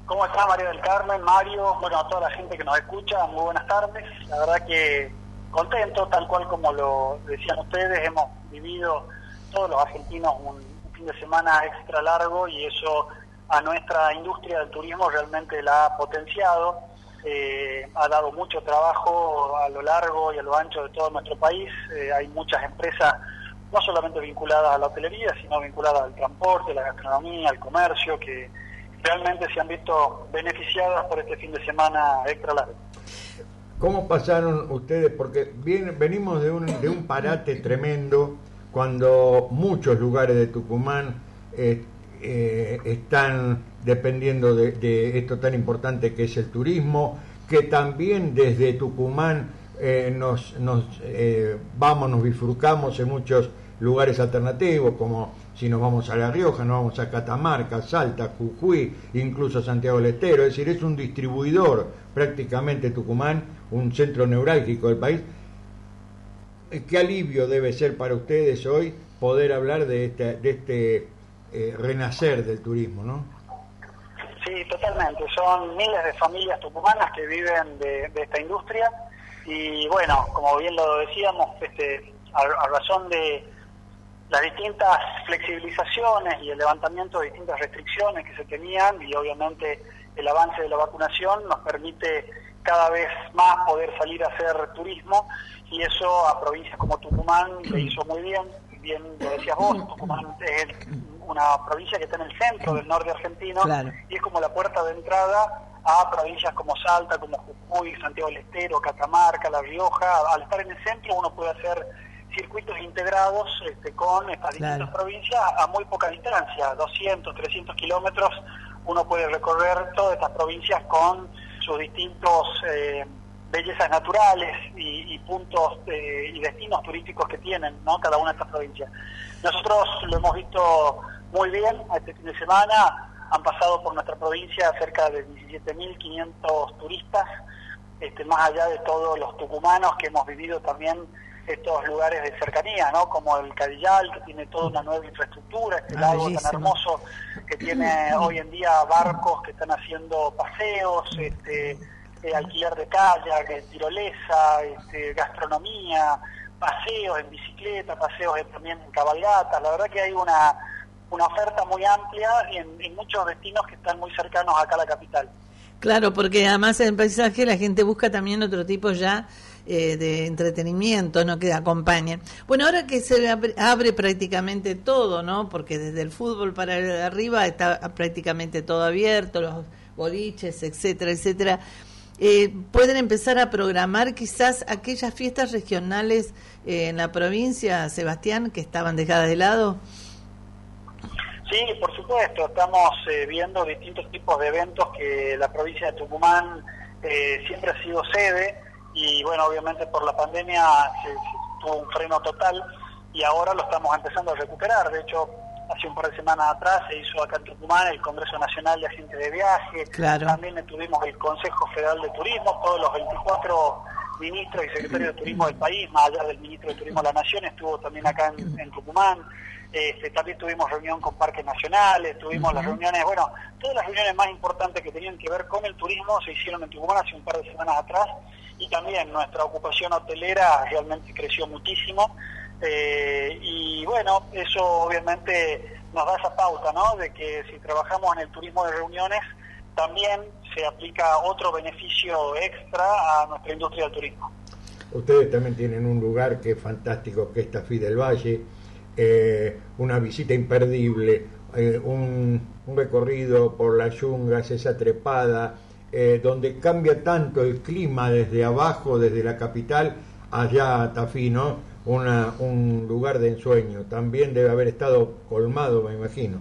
[SPEAKER 15] ¿Cómo está María del Carmen, Mario? Bueno, a toda la gente que nos escucha, muy buenas tardes. La verdad que contento, tal cual como lo decían ustedes, hemos vivido todos los argentinos un fin de semana extra largo y eso a nuestra industria del turismo realmente la ha potenciado. Eh, ha dado mucho trabajo a lo largo y a lo ancho de todo nuestro país. Eh, hay muchas empresas no solamente vinculadas a la hotelería, sino vinculadas al transporte, la gastronomía, al comercio, que realmente se han visto beneficiadas por este fin de semana extra largo.
[SPEAKER 14] ¿Cómo pasaron ustedes? Porque bien, venimos de un, de un parate tremendo cuando muchos lugares de Tucumán eh, eh, están dependiendo de, esto tan importante que es el turismo, que también desde Tucumán eh, nos, eh, vamos, nos bifurcamos en muchos lugares alternativos, como si nos vamos a La Rioja, nos vamos a Catamarca, Salta, Jujuy, incluso Santiago del Estero, es decir, es un distribuidor prácticamente Tucumán, un centro neurálgico del país. ¿Qué alivio debe ser para ustedes hoy poder hablar de este, de este eh, renacer del turismo, no?
[SPEAKER 15] Sí, totalmente. Son miles de familias tucumanas que viven de, esta industria y bueno, como bien lo decíamos, este, a, a razón de, las distintas flexibilizaciones y el levantamiento de distintas restricciones que se tenían y obviamente el avance de la vacunación nos permite cada vez más poder salir a hacer turismo y eso a provincias como Tucumán le hizo muy bien, bien lo decías vos, Tucumán es una provincia que está en el centro del norte argentino y es como la puerta de entrada a provincias como Salta, como Jujuy, Santiago del Estero, Catamarca, La Rioja. Al estar en el centro uno puede hacer circuitos integrados este, con estas distintas provincias a muy poca distancia, 200, 300 kilómetros, uno puede recorrer todas estas provincias con sus distintos eh, bellezas naturales y, puntos eh, y destinos turísticos que tienen ¿no? cada una de estas provincias. Nosotros lo hemos visto muy bien este fin de semana, han pasado por nuestra provincia cerca de 17.500 turistas, este, más allá de todos los tucumanos que hemos vivido también estos lugares de cercanía, ¿no? Como el Cadillal, que tiene toda una nueva infraestructura, este ah, lago tan hermoso, que tiene <clears throat> hoy en día barcos que están haciendo paseos, este, eh, alquiler de kayak, tirolesa, este, gastronomía, paseos en bicicleta, paseos también en cabalgata. La verdad que hay una, una oferta muy amplia en, en muchos destinos que están muy cercanos acá a la capital.
[SPEAKER 13] Claro, porque además en paisaje la gente busca también otro tipo ya eh, de entretenimiento, ¿no? Que acompañen. Bueno, ahora que se abre, prácticamente todo, ¿no? Porque desde el fútbol para arriba está prácticamente todo abierto, los boliches, etcétera, etcétera. Eh, pueden empezar a programar quizás aquellas fiestas regionales eh, en la provincia, Sebastián, que estaban dejadas de lado.
[SPEAKER 15] Sí, por supuesto, estamos viendo distintos tipos de eventos que la provincia de Tucumán siempre ha sido sede y bueno, obviamente por la pandemia se, tuvo un freno total y ahora lo estamos empezando a recuperar. De hecho, hace un par de semanas atrás se hizo acá en Tucumán el Congreso Nacional de Agentes de Viaje, también tuvimos el Consejo Federal de Turismo, todos los 24 ministros y secretarios de turismo del país, más allá del ministro de Turismo de la Nación, estuvo también acá en, Tucumán. Este, también tuvimos reunión con parques nacionales, tuvimos las reuniones, bueno, todas las reuniones más importantes que tenían que ver con el turismo se hicieron en Tucumán hace un par de semanas atrás y también nuestra ocupación hotelera realmente creció muchísimo eh, y bueno, eso obviamente nos da esa pauta, ¿no? De que si trabajamos en el turismo de reuniones, también se aplica otro beneficio extra a nuestra industria del turismo.
[SPEAKER 14] Ustedes también tienen un lugar que es fantástico, que es Tafí del Valle, eh, una visita imperdible, eh, un, un recorrido por las yungas, esa trepada, eh, donde cambia tanto el clima desde abajo, desde la capital, allá a Tafino, una, un lugar de ensueño. También debe haber estado colmado, me imagino.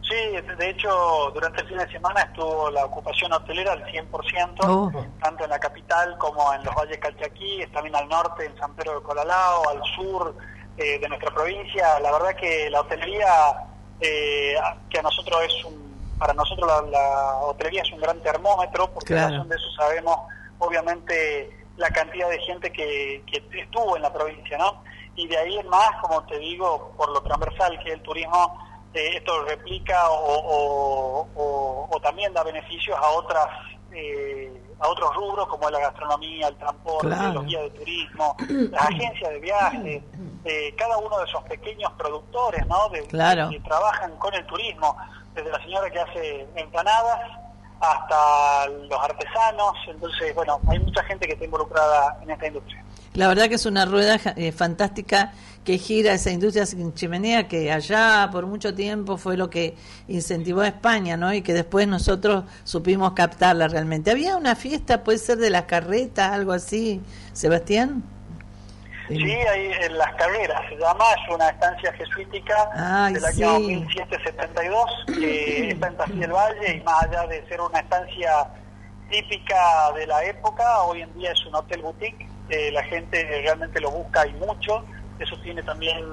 [SPEAKER 15] Sí, de hecho, durante el fin de semana estuvo la ocupación hotelera al 100%, tanto en la capital como en los valles Calchaquí, también al norte, en San Pedro de Colalao, al sur eh, de nuestra provincia. La verdad que la hotelería, eh, que a nosotros es un para nosotros la, hotelería es un gran termómetro, porque en razón de eso sabemos, obviamente, la cantidad de gente que, estuvo en la provincia, ¿no? Y de ahí en más, como te digo, por lo transversal que el turismo, eh, esto replica o, también da beneficios a otras eh, a otros rubros como la gastronomía, el transporte, los guías de turismo, las agencias de viaje, eh, cada uno de esos pequeños productores, ¿no? De, que trabajan con el turismo desde la señora que hace empanadas hasta los artesanos, entonces, bueno, hay mucha gente que está involucrada en esta industria.
[SPEAKER 13] La verdad que es una rueda eh, fantástica que gira esa industria sin chimenea que allá por mucho tiempo fue lo que incentivó a España, ¿no? Y que después nosotros supimos captarla realmente. Había una fiesta, puede ser de las carretas, algo así, Sebastián.
[SPEAKER 15] Sí, ahí en Las Carreras se llama, es una estancia jesuítica del año 1772, que <clears throat> está en Tafí del Valle y más allá de ser una estancia típica de la época, hoy en día es un hotel boutique, eh, la gente realmente lo busca y mucho, eso tiene también,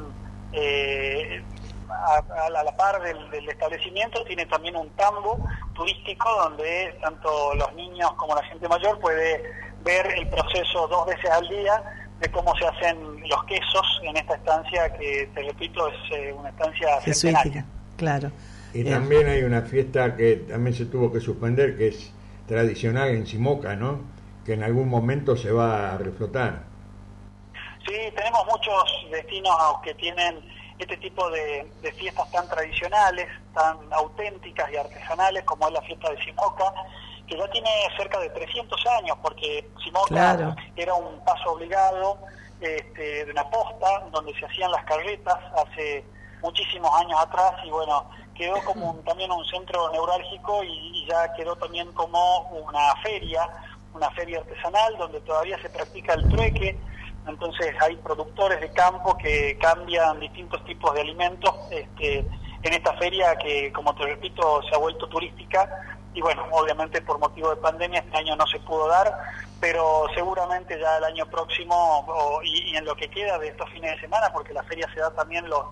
[SPEAKER 15] eh, a, la par del, del, establecimiento, tiene también un tambo turístico donde tanto los niños como la gente mayor puede ver el proceso dos veces al día de cómo se hacen los quesos en esta estancia que, te repito, es eh, una estancia
[SPEAKER 13] centenaria. Claro.
[SPEAKER 14] Y eh, también hay una fiesta que también se tuvo que suspender, que es tradicional en Simoca, ¿no? Que en algún momento se va a reflotar.
[SPEAKER 15] Sí, tenemos muchos destinos que tienen este tipo de, de fiestas tan tradicionales, tan auténticas y artesanales como es la fiesta de Simoca, que ya tiene cerca de 300 años, porque Simoca
[SPEAKER 13] Claro.
[SPEAKER 15] era un paso obligado este, de una posta donde se hacían las carretas hace muchísimos años atrás y bueno, quedó como un- también un centro neurálgico y, y ya quedó también como una feria, una feria artesanal donde todavía se practica el trueque, entonces hay productores de campo que cambian distintos tipos de alimentos este, en esta feria que, como te repito, se ha vuelto turística y bueno, obviamente por motivo de pandemia este año no se pudo dar, pero seguramente ya el año próximo o- y, y en lo que queda de estos fines de semana, porque la feria se da también los,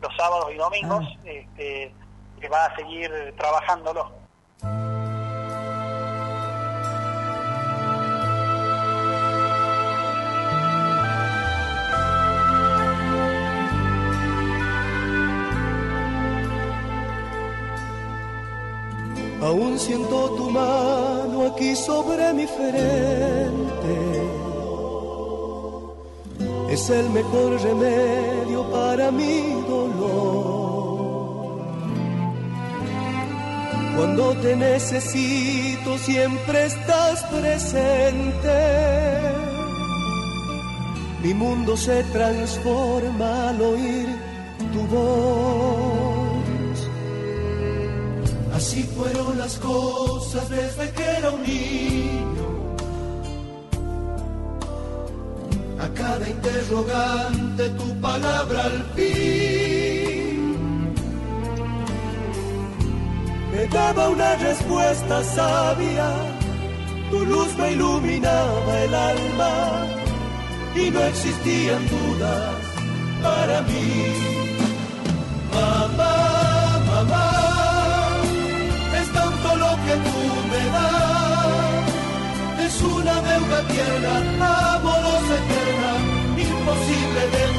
[SPEAKER 15] los sábados y domingos, este, que va a seguir trabajándolo.
[SPEAKER 7] Aún siento tu mano aquí sobre mi frente. Es el mejor remedio para mi dolor. Cuando te necesito siempre estás presente. Mi mundo se transforma al oír tu voz. Así fueron las cosas desde que era un niño. A cada interrogante tu palabra al fin me daba una respuesta sabia. Tu luz me iluminaba el alma y no existían dudas para mí. Mamá, que tú. Es una deuda tierna, amorosa eterna, imposible de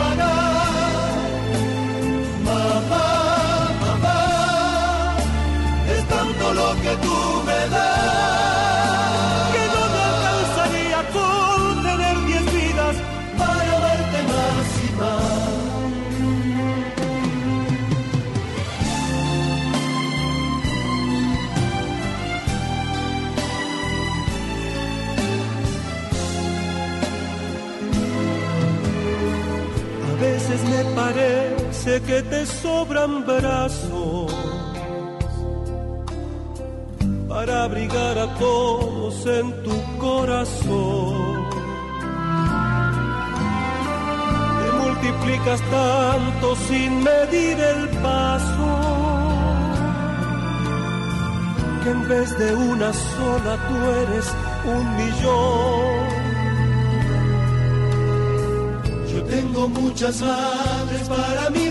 [SPEAKER 7] parece que te sobran brazos para abrigar a todos en tu corazón. Te multiplicas tanto sin medir el paso que en vez de una sola tú eres un millón. Yo tengo muchas madres para mi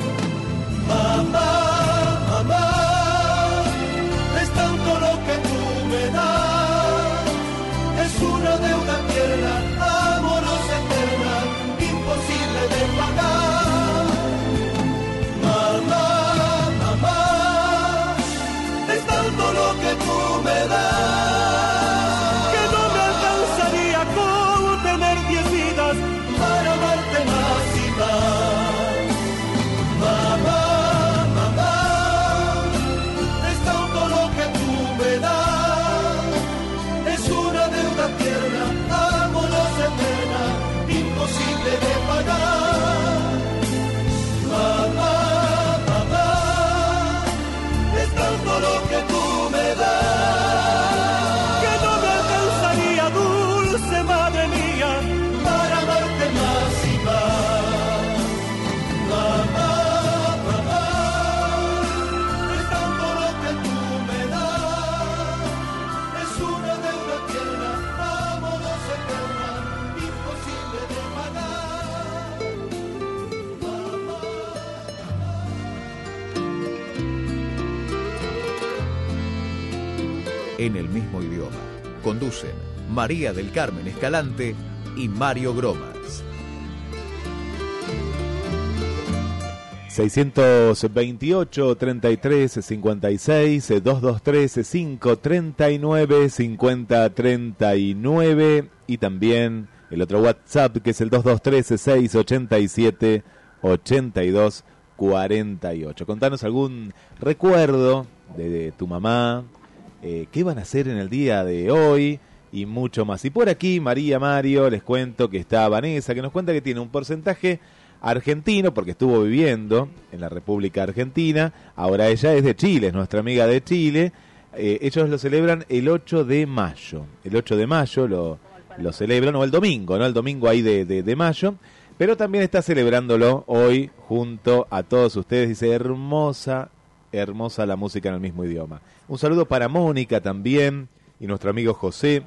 [SPEAKER 8] María del Carmen Escalante y Mario Gromas.
[SPEAKER 9] 628 33 56 223 539 50 39 y también el otro WhatsApp que es el 223 687 82 48. Contanos algún recuerdo de tu mamá, eh, qué van a hacer en el día de hoy y mucho más. Y por aquí, María Mario, les cuento que está Vanessa, que nos cuenta que tiene un porcentaje argentino, porque estuvo viviendo en la República Argentina, ahora ella es de Chile, es nuestra amiga de Chile, eh, ellos lo celebran el 8 de mayo, el 8 de mayo lo, lo celebran, o el domingo, ¿no? El domingo ahí de, de, de mayo, pero también está celebrándolo hoy junto a todos ustedes, dice, hermosa, hermosa la música en el mismo idioma. Un saludo para Mónica también y nuestro amigo José,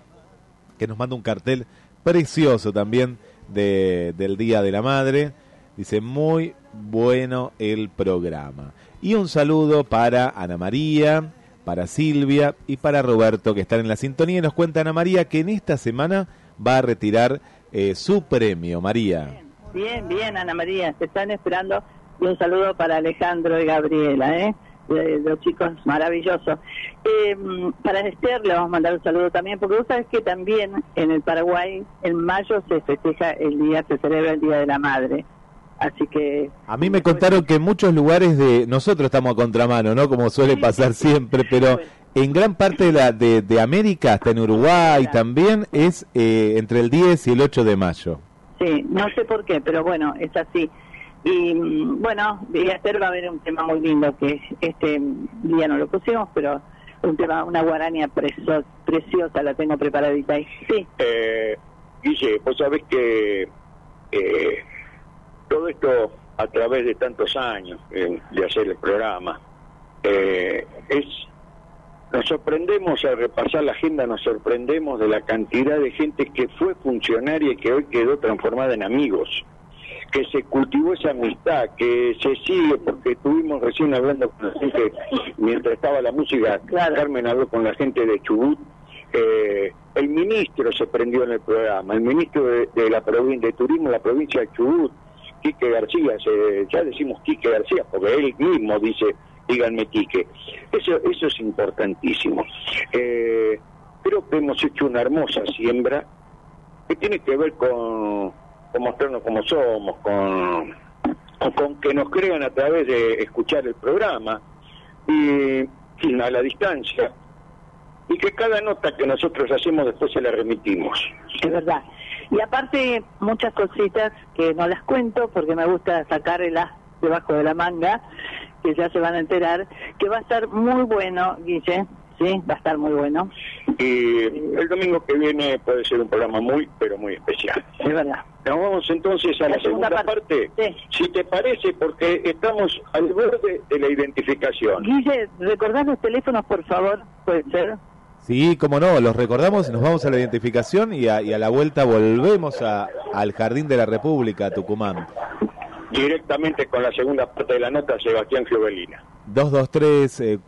[SPEAKER 9] que nos manda un cartel precioso también de, del Día de la Madre. Dice, muy bueno el programa. Y un saludo para Ana María, para Silvia y para Roberto, que están en la sintonía. Y nos cuenta Ana María que en esta semana va a retirar eh, su premio. María.
[SPEAKER 5] Bien, bien, Ana María, te están esperando. Y un saludo para Alejandro y Gabriela, ¿eh? De, los chicos maravillosos. Eh, para Esther le vamos a mandar un saludo también, porque vos sabés que también en el Paraguay, en mayo se festeja el día, se celebra el Día de la Madre. Así que
[SPEAKER 9] A mí me contaron que en muchos lugares de nosotros estamos a contramano, ¿no? Como suele pasar siempre, pero en gran parte de la de, de América, hasta en Uruguay también es eh, entre el 10 y el 8 de mayo.
[SPEAKER 5] Sí, no sé por qué, pero bueno, es así. Y bueno, y Esther va a haber un tema muy lindo que este día no lo pusimos, pero un tema, una guaraña preso- preciosa, la tengo preparadita ahí. Sí,
[SPEAKER 6] Eh, Guille, vos sabés que eh, todo esto a través de tantos años eh, de hacer el programa, eh, es nos sorprendemos al repasar la agenda, nos sorprendemos de la cantidad de gente que fue funcionaria y que hoy quedó transformada en amigos, que se cultivó esa amistad, que se sigue, porque estuvimos recién hablando con la gente, mientras estaba la música, Carmen habló con la gente de Chubut, eh, el ministro se prendió en el programa, el ministro de, de la provincia de Turismo la provincia de Chubut, Quique García, se- ya decimos Quique García, porque él mismo dice, díganme Quique. Eso, eso es importantísimo. Eh, creo que hemos hecho una hermosa siembra que tiene que ver con mostrarnos como somos, con, con- con que nos crean a través de escuchar el programa y, y a la distancia y que cada nota que nosotros hacemos después se la remitimos.
[SPEAKER 5] es verdad. Y aparte, muchas cositas que no las cuento porque me gusta sacarlas debajo de la manga, que ya se van a enterar, que va a estar muy bueno, Guille, sí, va a estar muy bueno.
[SPEAKER 6] Y el domingo que viene puede ser un programa muy, pero muy especial.
[SPEAKER 5] Es verdad.
[SPEAKER 6] Nos vamos entonces a la, segunda, parte. Si te parece, porque estamos al borde de la identificación.
[SPEAKER 5] Guille, ¿recordás los teléfonos, por favor? ¿Puede ser?
[SPEAKER 9] Sí, como no, los recordamos, nos vamos a la identificación y a, y a la vuelta volvemos a, al Jardín de la República, Tucumán.
[SPEAKER 6] Directamente con la segunda parte de la nota, Sebastián Giovelina.
[SPEAKER 9] 223 eh,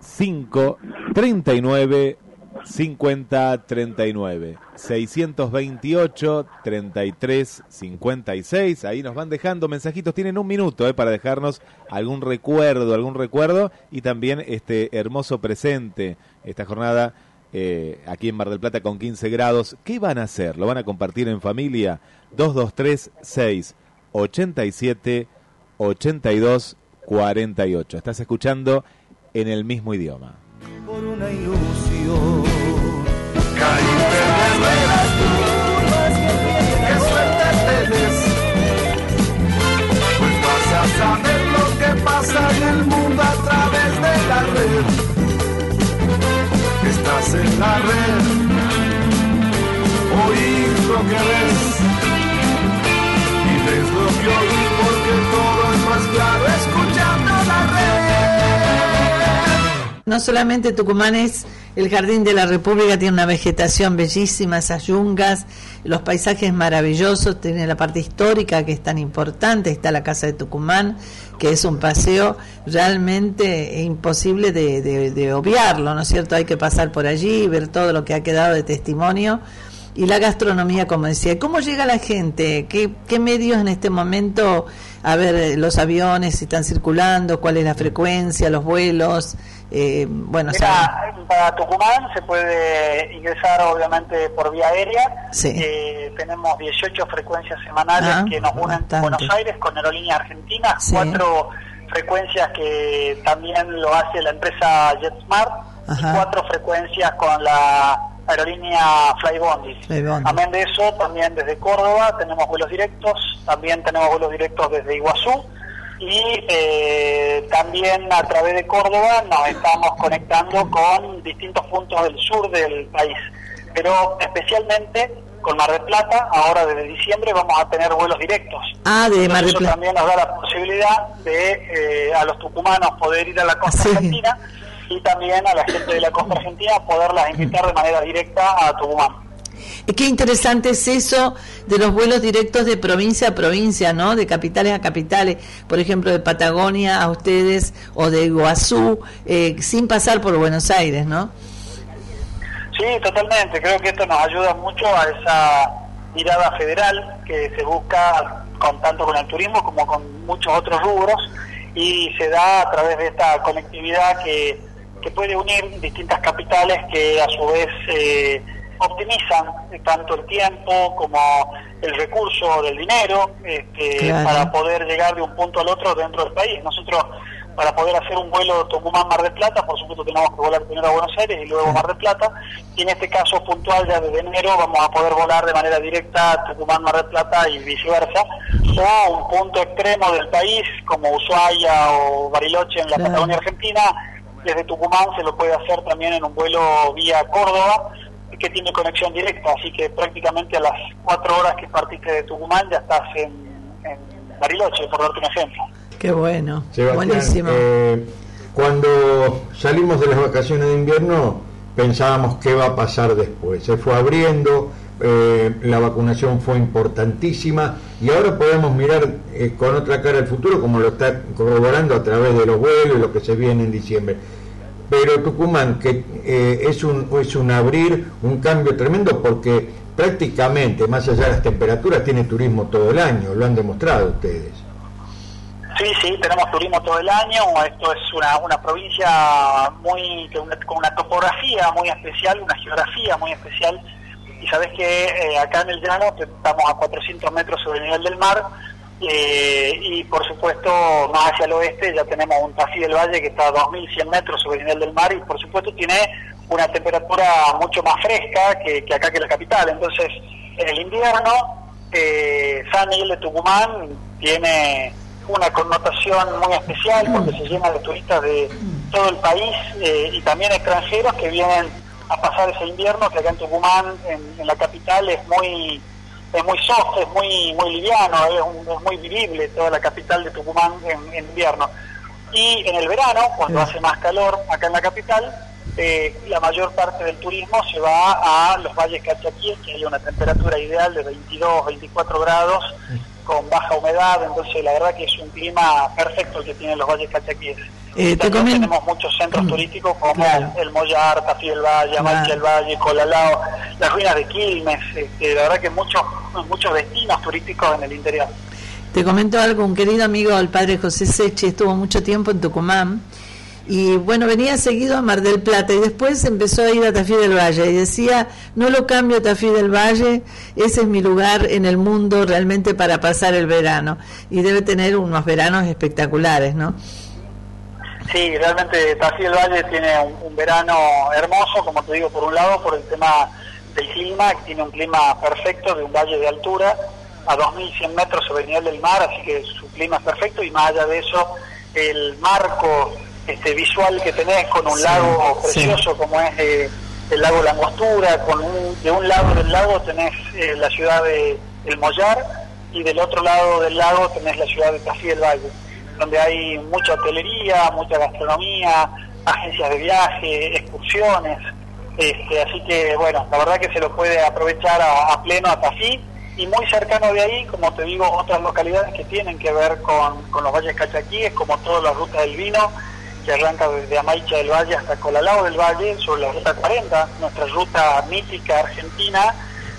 [SPEAKER 9] 5 39 50 39 628 33 56 ahí nos van dejando mensajitos. Tienen un minuto eh, para dejarnos algún recuerdo algún recuerdo. Y también este hermoso presente esta jornada eh, aquí en Mar del Plata con 15 grados. ¿qué van a hacer? ¿lo van a compartir en familia? 223 6 87 82 48 estás escuchando en el mismo idioma
[SPEAKER 7] por una ilusión. Caíste de las curvas que tienen. ¡Qué suerte tenés! Pues vas a saber lo que pasa en el mundo a través de la red. Estás en la red. Oís lo que ves. Y ves lo que oís porque todo es más claro
[SPEAKER 13] No solamente Tucumán es El Jardín de la República tiene una vegetación bellísima, esas yungas, los paisajes maravillosos, tiene la parte histórica que es tan importante, está la Casa de Tucumán, que es un paseo realmente imposible de, de- de obviarlo, ¿no es cierto? Hay que pasar por allí, ver todo lo que ha quedado de testimonio y la gastronomía, como decía. ¿Cómo llega la gente? ¿Qué, qué medios en este momento, a ver, los aviones, si están circulando, cuál es la frecuencia, los vuelos? Eh, bueno,
[SPEAKER 15] Mira, para Tucumán se puede ingresar obviamente por vía aérea.
[SPEAKER 13] Sí.
[SPEAKER 15] Eh, tenemos 18 frecuencias semanales
[SPEAKER 13] Ah,
[SPEAKER 15] que nos unen
[SPEAKER 13] bastante.
[SPEAKER 15] Buenos Aires con Aerolíneas Argentinas,
[SPEAKER 13] Sí.
[SPEAKER 15] cuatro frecuencias que también lo hace la empresa JetSmart
[SPEAKER 13] Ajá.
[SPEAKER 15] y cuatro frecuencias con la aerolínea Flybondi.
[SPEAKER 13] Flybondi.
[SPEAKER 15] Amén de eso, también desde Córdoba tenemos vuelos directos, también tenemos vuelos directos desde Iguazú y eh, también a través de Córdoba nos estamos conectando con distintos puntos del sur del país, pero especialmente con Mar del Plata, ahora desde diciembre vamos a tener vuelos directos.
[SPEAKER 13] Ah, de Mar del
[SPEAKER 15] Eso
[SPEAKER 13] Plata.
[SPEAKER 15] también nos da la posibilidad de eh, a los tucumanos poder ir a la costa argentina y también a la gente de la costa argentina poderlas invitar de manera directa a Tucumán.
[SPEAKER 13] Qué interesante es eso de los vuelos directos de provincia a provincia, ¿no? De capitales a capitales, por ejemplo, de Patagonia a ustedes o de Iguazú, eh, sin pasar por Buenos Aires, ¿no?
[SPEAKER 15] Sí, totalmente. Creo que esto nos ayuda mucho a esa mirada federal que se busca con tanto con el turismo como con muchos otros rubros y se da a través de esta conectividad que, que puede unir distintas capitales que a su vez eh, optimizan tanto el tiempo como el recurso del dinero este,
[SPEAKER 16] Claro.
[SPEAKER 15] para poder llegar de un punto al otro dentro del país. Nosotros para poder hacer un vuelo Tucumán-Mar del Plata, por supuesto tenemos que volar primero a Buenos Aires y luego Mar del Plata, y en este caso puntual ya desde enero vamos a poder volar de manera directa Tucumán-Mar del Plata y viceversa, o un punto extremo del país como Ushuaia o Bariloche en la
[SPEAKER 13] Claro.
[SPEAKER 15] Patagonia Argentina, desde Tucumán se lo puede hacer también en un vuelo vía Córdoba, que tiene conexión directa, así que prácticamente a las cuatro horas que partiste de Tucumán ya estás en, en Bariloche, por darte un ejemplo.
[SPEAKER 13] Qué bueno,
[SPEAKER 14] Sebastián,
[SPEAKER 13] buenísimo.
[SPEAKER 14] eh, cuando salimos de las vacaciones de invierno pensábamos qué va a pasar después. Se fue abriendo, eh, la vacunación fue importantísima y ahora podemos mirar eh, con otra cara el futuro como lo está corroborando a través de los vuelos y lo que se viene en diciembre. Pero Tucumán, que eh, es, un, es un abrir, un cambio tremendo porque prácticamente, más allá de las temperaturas, tiene turismo todo el año, lo han demostrado ustedes.
[SPEAKER 15] Sí, sí, tenemos turismo todo el año. Esto es una, una provincia muy una- con una topografía muy especial, una geografía muy especial. Y sabes que eh, acá en el llano estamos a 400 metros sobre el nivel del mar. Eh, y por supuesto, más hacia el oeste ya tenemos un Tafí del Valle que está a 2.100 metros sobre el nivel del mar. Y por supuesto, tiene una temperatura mucho más fresca que, que acá que la capital. Entonces, en el invierno, eh, San Miguel de Tucumán tiene una connotación muy especial porque se llena de turistas de todo el país eh, y también extranjeros que vienen a pasar ese invierno que acá en Tucumán, en, en la capital, es muy es muy soft, es muy muy liviano, es, un- es muy vivible toda la capital de Tucumán en, en invierno. Y en el verano, cuando hace más calor acá en la capital, eh, la mayor parte del turismo se va a los valles cachaquíes, que hay una temperatura ideal de 22, 24 grados, con baja humedad, entonces la verdad que es un clima perfecto el que tienen los valles cachaquíes.
[SPEAKER 13] Eh, te
[SPEAKER 15] También
[SPEAKER 13] comen-
[SPEAKER 15] tenemos muchos centros turísticos como
[SPEAKER 13] Claro.
[SPEAKER 15] el Mollar, Tafí del Valle, Amalfi del Valle, Colalao, las ruinas de Quilmes, este, la verdad que muchos muchos destinos turísticos en el interior.
[SPEAKER 13] Te comento algo, un querido amigo, el padre José Sechi, estuvo mucho tiempo en Tucumán y bueno, venía seguido a Mar del Plata y después empezó a ir a Tafí del Valle y decía, no lo cambio Tafí del Valle, ese es mi lugar en el mundo realmente para pasar el verano y debe tener unos veranos espectaculares, ¿no?
[SPEAKER 15] Sí, realmente Tafí del Valle tiene un, un verano hermoso, como te digo, por un lado, por el tema del clima, que tiene un clima perfecto de un valle de altura a 2.100 metros sobre el nivel del mar, así que su clima es perfecto y más allá de eso, el marco este, visual que tenés con un
[SPEAKER 16] Sí,
[SPEAKER 15] lago
[SPEAKER 16] sí.
[SPEAKER 15] precioso como es eh, el lago Langostura, con un- de un lado del lago tenés eh, la ciudad de El Mollar y del otro lado del lago tenés la ciudad de Tafí del Valle, donde hay mucha hotelería, mucha gastronomía, agencias de viaje, excursiones. Este, así que, bueno, la verdad que se lo puede aprovechar a, a pleno a Tafí y muy cercano de ahí, como te digo, otras localidades que tienen que ver con, con los valles cachaquíes, como toda la ruta del vino, que arranca desde Amaicha del Valle hasta Colalao del Valle, sobre la ruta 40, nuestra ruta mítica argentina,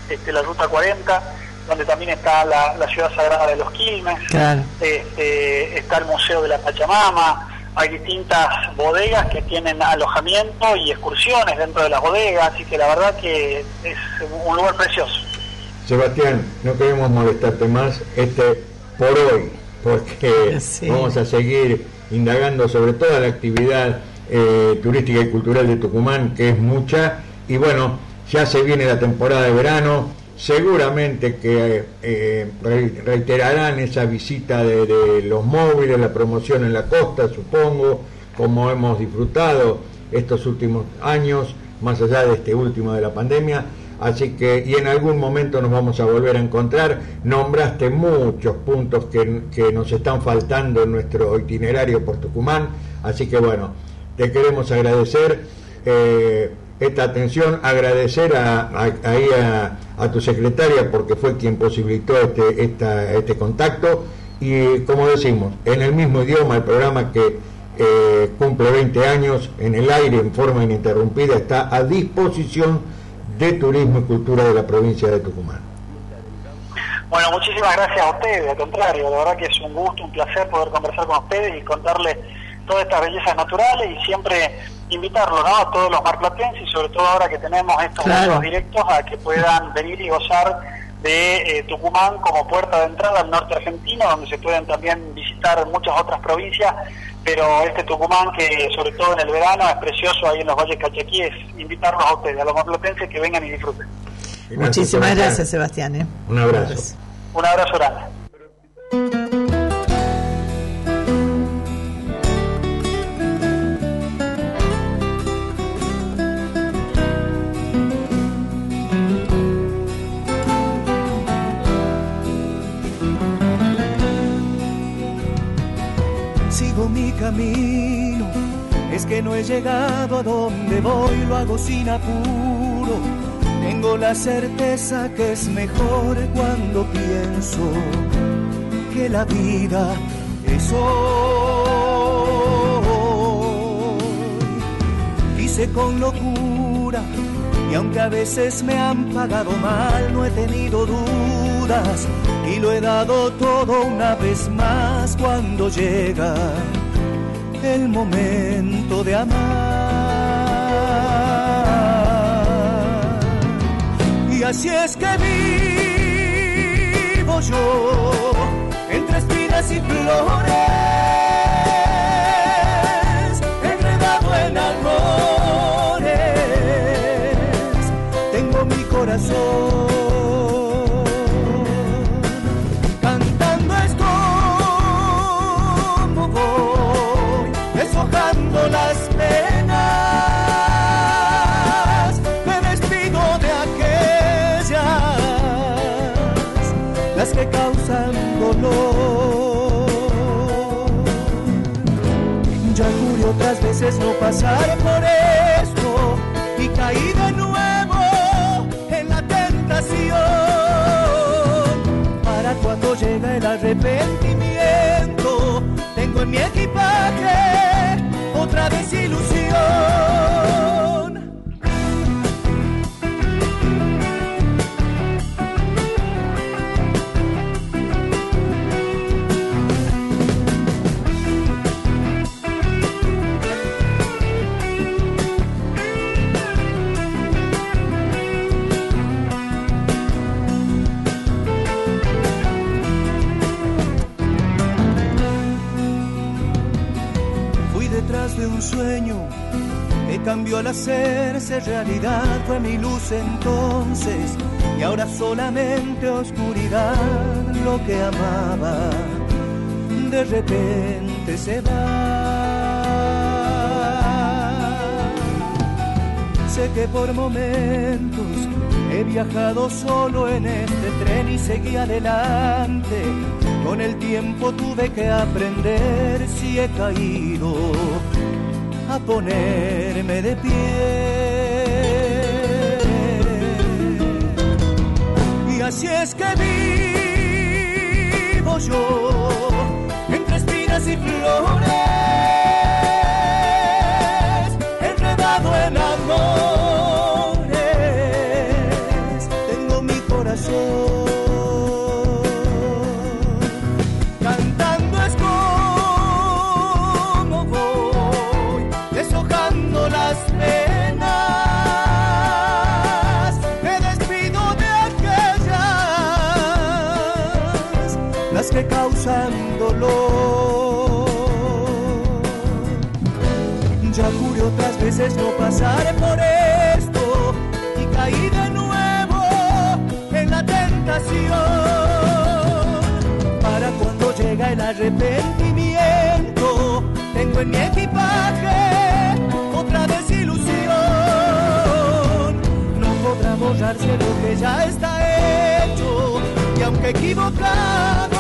[SPEAKER 15] este, la ruta 40, donde también está la, la ciudad sagrada de los Quilmes,
[SPEAKER 13] Claro.
[SPEAKER 15] este, está el Museo de la Pachamama, hay distintas bodegas que tienen alojamiento y excursiones dentro de las bodegas, así que la verdad que es un lugar precioso.
[SPEAKER 14] Sebastián, no queremos molestarte más este por hoy, porque
[SPEAKER 13] Sí.
[SPEAKER 14] vamos a seguir indagando sobre toda la actividad eh, turística y cultural de Tucumán, que es mucha, y bueno, ya se viene la temporada de verano, seguramente que eh, re- reiterarán esa visita de los móviles, la promoción en la costa, supongo, como hemos disfrutado estos últimos años, más allá de este último de la pandemia. Así que, y en algún momento nos vamos a volver a encontrar. Nombraste muchos puntos que, que nos están faltando en nuestro itinerario por Tucumán. Así que bueno, te queremos agradecer eh, esta atención, agradecer a, a- a tu secretaria porque fue quien posibilitó este, esta- este contacto. Y como decimos, en el mismo idioma, el programa que eh, cumple 20 años en el aire en forma ininterrumpida está a disposición de Turismo y Cultura de la provincia de Tucumán.
[SPEAKER 15] Bueno, muchísimas gracias a ustedes, al contrario, la verdad que es un gusto, un placer poder conversar con ustedes y contarles todas estas bellezas naturales y siempre invitarlos ¿no? a todos los marplatenses y sobre todo ahora que tenemos estos
[SPEAKER 13] Claro.
[SPEAKER 15] directos a que puedan venir y gozar de eh, Tucumán como puerta de entrada al norte argentino, donde se pueden también visitar muchas otras provincias, pero este Tucumán que sobre todo en el verano es precioso ahí en los valles cachaquíes, invitarlos a ustedes, a los marplatenses que vengan y disfruten.
[SPEAKER 13] Muchísimas
[SPEAKER 14] Sebastián.
[SPEAKER 13] gracias, Sebastián. ¿eh?
[SPEAKER 14] Un abrazo.
[SPEAKER 15] Un abrazo grande.
[SPEAKER 7] Es que no he llegado a donde voy, lo hago sin apuro. Tengo la certeza que es mejor cuando pienso que la vida es hoy. Hice con locura y aunque a veces me han pagado mal, no he tenido dudas y lo he dado todo una vez más cuando llega el momento de amar. Y así es que vivo yo entre espinas y flores, enredado en amores. Tengo mi corazón veces no pasar por esto y caí de nuevo en la tentación para cuando llega el arrepentimiento. Tengo en mi equipaje cambió al hacerse realidad. Fue mi luz entonces y ahora solamente oscuridad. Lo que amaba de repente se va. Sé que por momentos he viajado solo en este tren y seguí adelante. Con el tiempo tuve que aprender si he caído ponerme de pie. Y así es que vivo yo, entre espinas y flores. Que causan dolor. Ya juré otras veces no pasar por esto y caí de nuevo en la tentación para cuando llega el arrepentimiento. Tengo en mi equipaje otra desilusión. No podrá borrarse lo que ya está hecho. Y aunque equivocado,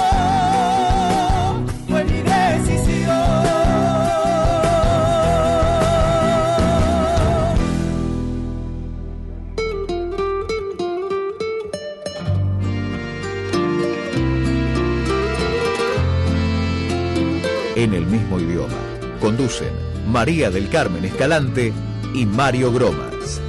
[SPEAKER 11] Conducen María del Carmen Escalante y Mario Gromas.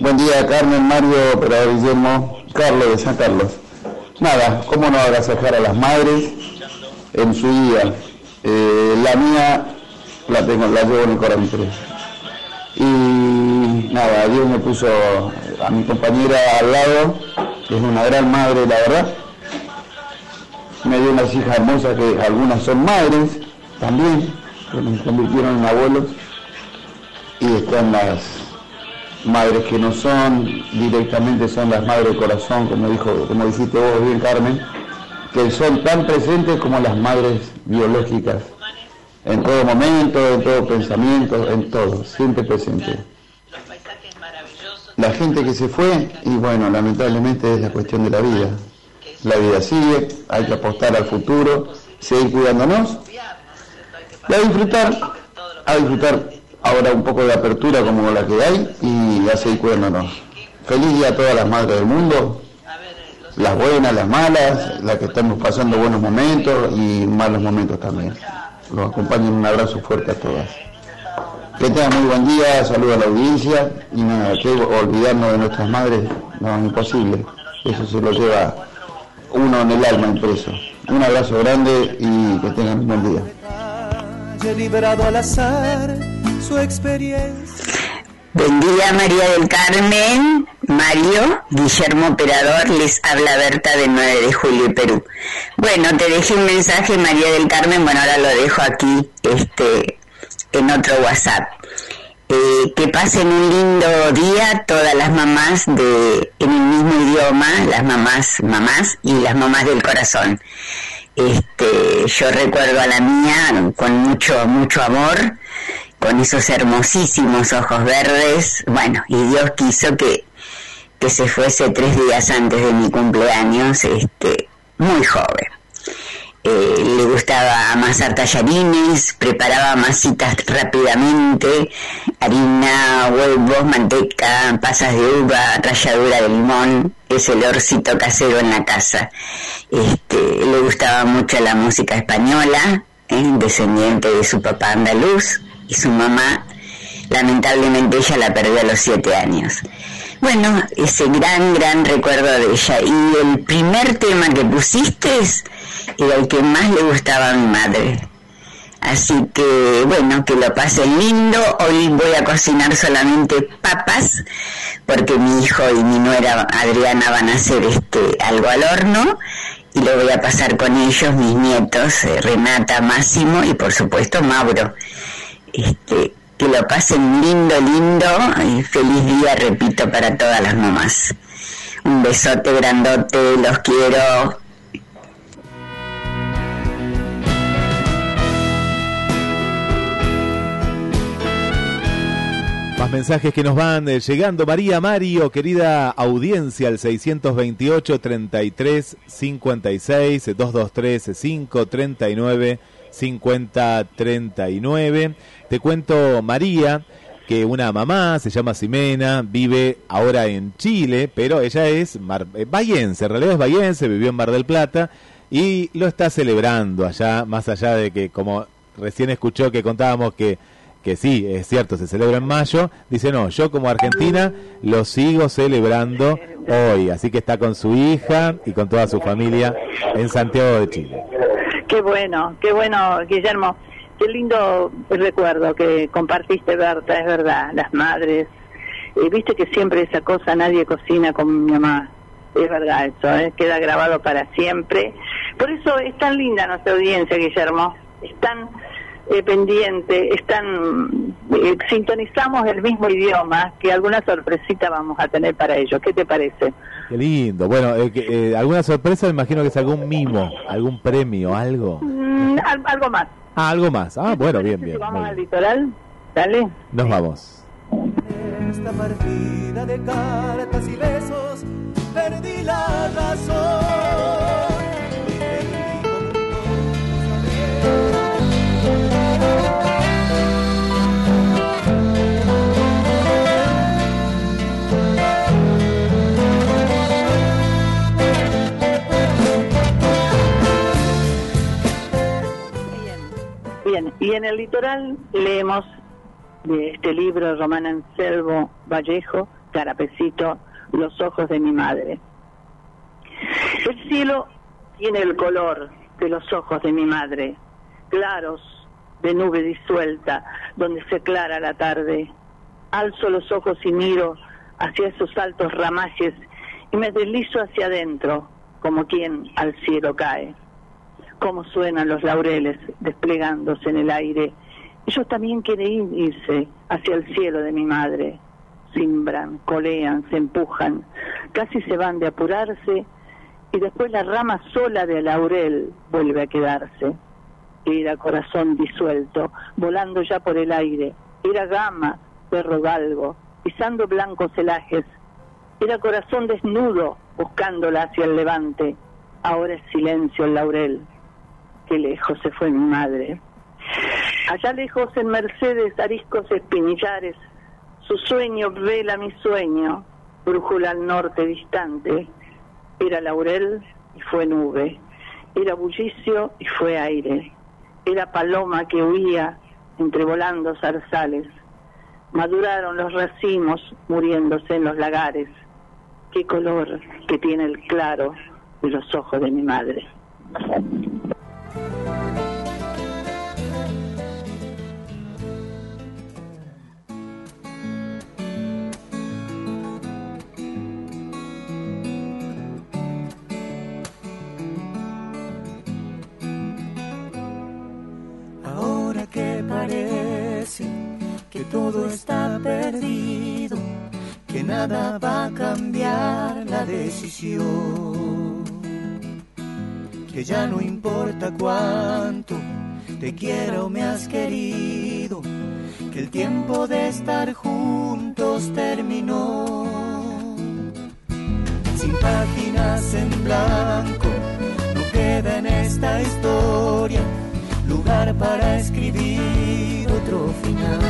[SPEAKER 16] Buen día, Carmen, Mario, operador Guillermo, Carlos de San Carlos. Nada, ¿cómo no agasajar a las madres en su día? La mía la tengo, la llevo en el corazón. Y nada, Dios me puso a mi compañera al lado, que es una gran madre, la verdad. Me dio unas hijas hermosas que algunas son madres también, que me convirtieron en abuelos. Y están las madres que no son directamente son las madres de corazón, como dijo, como dijiste vos bien Carmen, que son tan presentes como las madres biológicas, en todo momento, en todo pensamiento, en todo, siempre presente. La gente que se fue, y bueno, lamentablemente es la cuestión de la vida. La vida sigue, hay que apostar al futuro, seguir cuidándonos, y a disfrutar, a disfrutar ahora un poco de apertura como la que hay y a seguir cuidándonos. Feliz día a todas las madres del mundo, las buenas, las malas, las que estamos pasando buenos momentos y malos momentos también. Los acompaño en un abrazo fuerte a todas. Que tengan muy buen día, saludo a la audiencia y nada, que olvidarnos de nuestras madres, no, imposible. Eso se lo lleva uno en el alma impreso. Un abrazo grande y que tengan un buen día.
[SPEAKER 17] Buen día María del Carmen, Mario, Guillermo Operador, les habla Berta del 9 de julio Perú. Bueno, te dejé un mensaje María del Carmen, bueno ahora lo dejo aquí este en otro WhatsApp. Eh, que pasen un lindo día todas las mamás de en el mismo idioma, las mamás mamás y las mamás del corazón. Este, yo recuerdo a la mía con mucho mucho amor con esos hermosísimos ojos verdes. Bueno, y Dios quiso que, que se fuese tres días antes de mi cumpleaños, este, muy joven. Eh, le gustaba amasar tallarines, preparaba masitas rápidamente, harina, huevos, manteca, pasas de uva, ralladura de limón, es el orcito casero en la casa. Este, le gustaba mucho la música española, ¿eh? descendiente de su papá andaluz, y su mamá, lamentablemente ella la perdió a los siete años. Bueno, ese gran, gran recuerdo de ella. Y el primer tema que pusiste era el que más le gustaba a mi madre. Así que, bueno, que lo pasen lindo. Hoy voy a cocinar solamente papas, porque mi hijo y mi nuera Adriana van a hacer este algo al horno y lo voy a pasar con ellos, mis nietos, eh, Renata, Máximo y por supuesto Mauro este, que lo pasen lindo, lindo y feliz día, repito, para todas las mamás. Un besote grandote, los quiero.
[SPEAKER 9] Más mensajes que nos van eh, llegando. María Mario, querida audiencia, al 628 33 56 223 5 39 50 39. Te cuento, María, que una mamá se llama Ximena, vive ahora en Chile, pero ella es mar, eh, en realidad es bayense, vivió en Mar del Plata y lo está celebrando allá, más allá de que como recién escuchó que contábamos que que sí, es cierto, se celebra en mayo, dice, no, yo como Argentina lo sigo celebrando hoy, así que está con su hija y con toda su familia en Santiago de Chile.
[SPEAKER 5] Qué bueno, qué bueno, Guillermo. Qué lindo recuerdo que compartiste, Berta, es verdad, las madres. Eh, Viste que siempre esa cosa, nadie cocina como mi mamá. Es verdad eso, ¿eh? queda grabado para siempre. Por eso es tan linda nuestra audiencia, Guillermo. Es tan eh, pendiente, están eh, sintonizamos el mismo idioma, que alguna sorpresita vamos a tener para ellos. ¿Qué te parece?
[SPEAKER 9] Qué lindo. Bueno, eh, eh, ¿alguna sorpresa? Me imagino que es algún mimo, algún premio, algo.
[SPEAKER 5] Mm, al- algo más.
[SPEAKER 9] Ah, algo más. Ah, bueno, bien, bien.
[SPEAKER 5] Vamos
[SPEAKER 9] muy
[SPEAKER 5] al litoral. Dale.
[SPEAKER 9] Nos vamos.
[SPEAKER 7] Esta partida de cartas y besos perdí la razón. Y
[SPEAKER 5] en el litoral leemos de este libro Román Anselmo Vallejo, Carapecito, Los ojos de mi madre. El cielo tiene el color de los ojos de mi madre, claros de nube disuelta, donde se clara la tarde. Alzo los ojos y miro hacia esos altos ramajes y me deslizo hacia adentro, como quien al cielo cae. Cómo suenan los laureles desplegándose en el aire. Ellos también quieren irse hacia el cielo de mi madre. Simbran, colean, se empujan, casi se van de apurarse y después la rama sola de laurel vuelve a quedarse. Era corazón disuelto, volando ya por el aire. Era gama, perro galgo, pisando blancos celajes. Era corazón desnudo, buscándola hacia el levante. Ahora es silencio el laurel. Qué lejos se fue mi madre. Allá lejos en Mercedes, ariscos espinillares, su sueño vela mi sueño, brújula al norte distante. Era laurel y fue nube, era bullicio y fue aire, era paloma que huía entre volando zarzales. Maduraron los racimos muriéndose en los lagares. Qué color que tiene el claro de los ojos de mi madre.
[SPEAKER 7] Ahora que todo está perdido, que nada va a cambiar la decisión, que ya no importa cuánto te quiero o me has querido, que el tiempo de estar juntos terminó. Sin páginas en blanco, no queda en esta historia lugar para escribir otro final.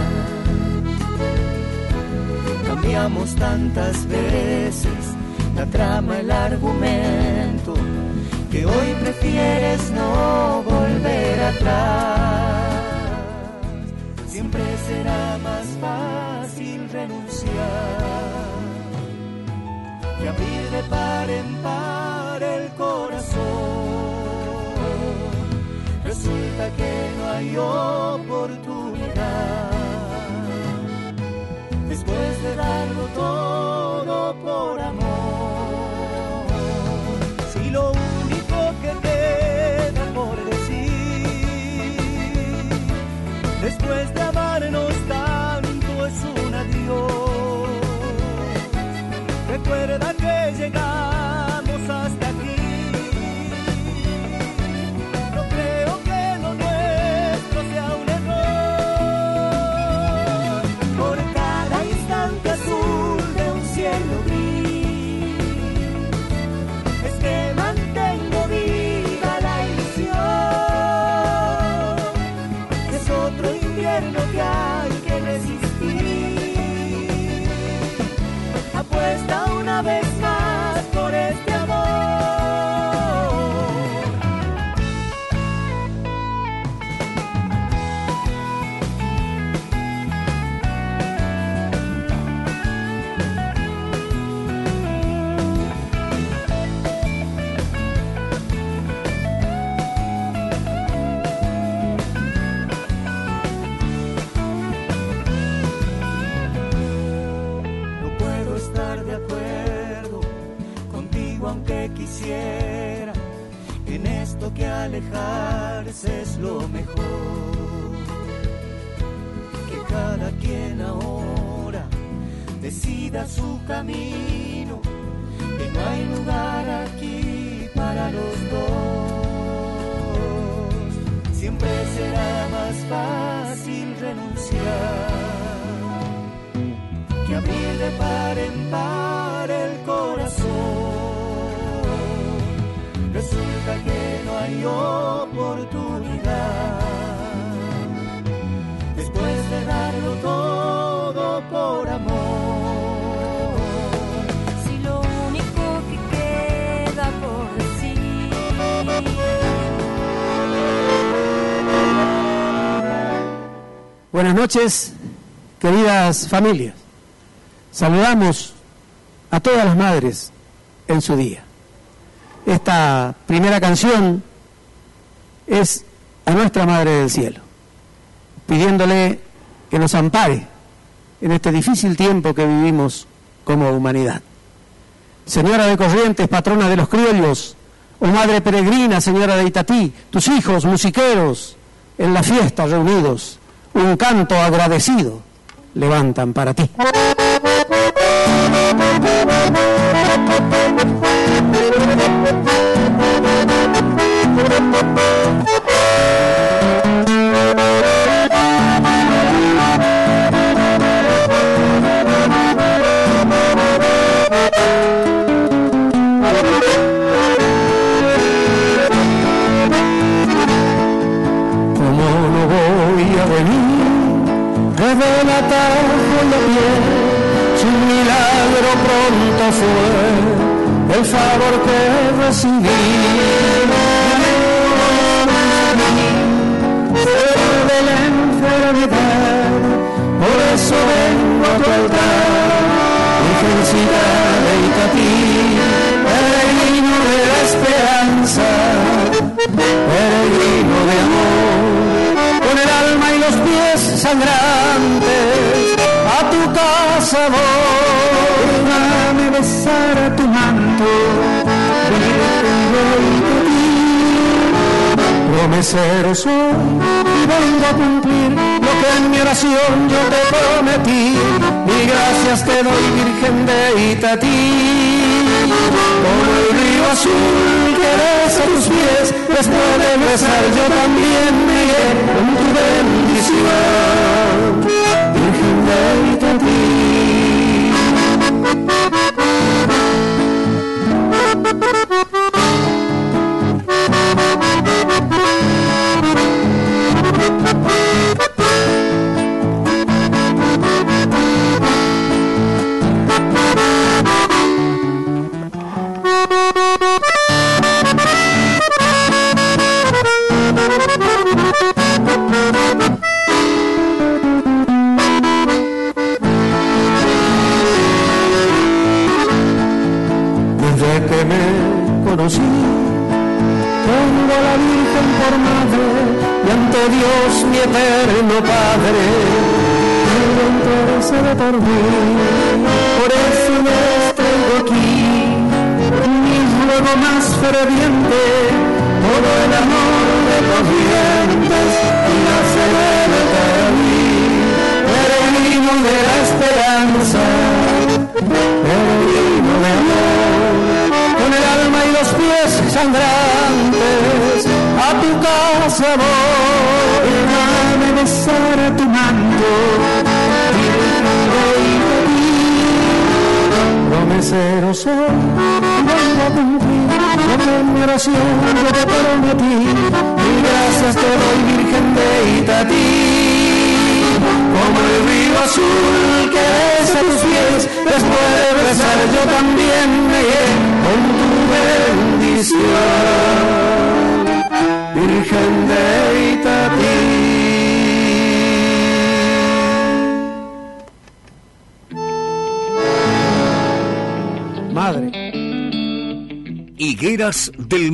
[SPEAKER 7] Cambiamos tantas veces la trama, el argumento, que hoy prefieres no volver atrás. Siempre será más fácil renunciar que abrir de par en par el corazón resulta que no hay oportunidad. Después de darlo todo por amor,
[SPEAKER 18] Buenas noches, queridas familias. Saludamos a todas las madres en su día. Esta primera canción es a nuestra Madre del Cielo, pidiéndole que nos ampare en este difícil tiempo que vivimos como humanidad. Señora de Corrientes, patrona de los criollos, o Madre Peregrina, Señora de Itatí, tus hijos musiqueros en la fiesta reunidos, un canto agradecido levantan para ti.
[SPEAKER 19] El favor que recibí. De la enfermedad, por eso vengo a tu altar. Virgencita de Itatí, peregrino de la esperanza, peregrino de amor, con el alma y los pies sangrantes, a tu casa voy, dame besar a tu Virgen de Itatí. Promesero soy y vengo a cumplir lo que en mi oración yo te prometí. Y gracias te doy, Virgen de Itatí. Como el río azul que besa tus pies, después de besar yo también me con tu bendición. Virgen de Desde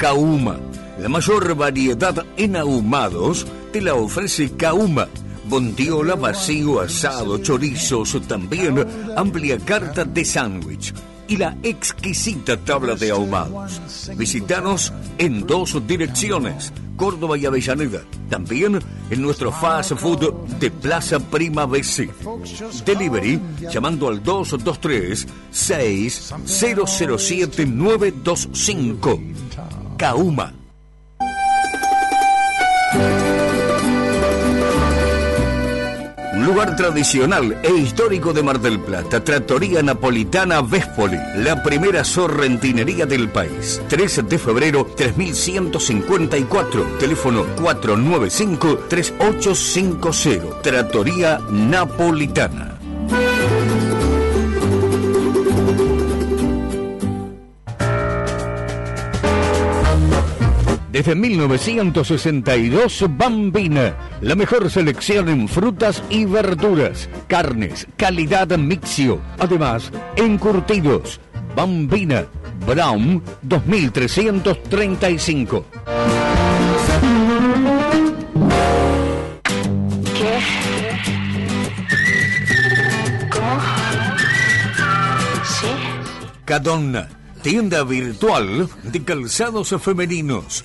[SPEAKER 3] Kauma. La mayor variedad en ahumados te la ofrece Kauma. Bondiola, vacío, asado, chorizos, también amplia carta de sándwich y la exquisita tabla de ahumados. Visítanos en dos direcciones, Córdoba y Avellaneda. También en nuestro fast food de Plaza Prima BC. Delivery llamando al 223 6007 925. Kauma. Un lugar tradicional e histórico de Mar del Plata, Trattoria Napolitana Vespoli, la primera sorrentinería del país. 13 de febrero 3154, teléfono 495-3850, Trattoria Napolitana. Desde 1962, Bambina, la mejor selección en frutas y verduras, carnes, calidad mixio, además, encurtidos. Bambina, Brown 2335.
[SPEAKER 20] ¿Qué? ¿Cómo? ¿Sí?
[SPEAKER 3] Cadonna, tienda virtual de calzados femeninos.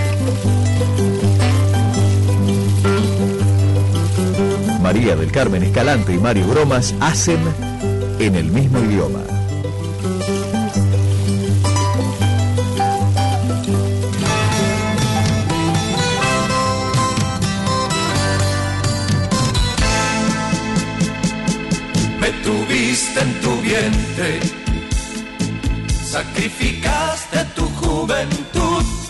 [SPEAKER 11] María del Carmen Escalante y Mario Bromas hacen en el mismo idioma.
[SPEAKER 7] Me tuviste en tu vientre, sacrificaste tu juventud.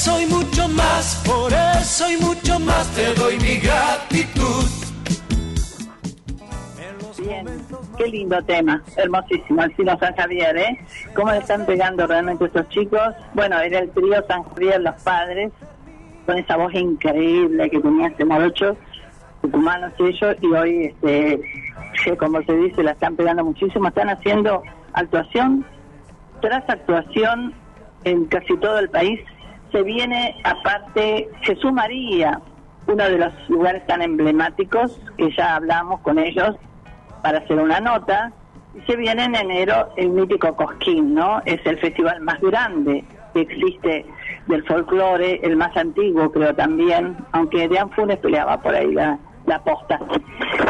[SPEAKER 7] Eso y mucho más, por eso y mucho más te doy mi gratitud.
[SPEAKER 5] Bien, qué lindo tema, hermosísimo, el Sino San Javier, ¿eh? ¿Cómo le están pegando realmente estos chicos? Bueno, era el trío San Javier, los padres, con esa voz increíble que tenía este morocho, tucumanos ellos, y hoy, este, como se dice, la están pegando muchísimo, están haciendo actuación tras actuación en casi todo el país. Se viene aparte Jesús María, uno de los lugares tan emblemáticos, que ya hablamos con ellos para hacer una nota, y se viene en enero el mítico Cosquín, ¿no? Es el festival más grande que existe del folclore, el más antiguo creo también, aunque Dean Funes peleaba por ahí la, la posta.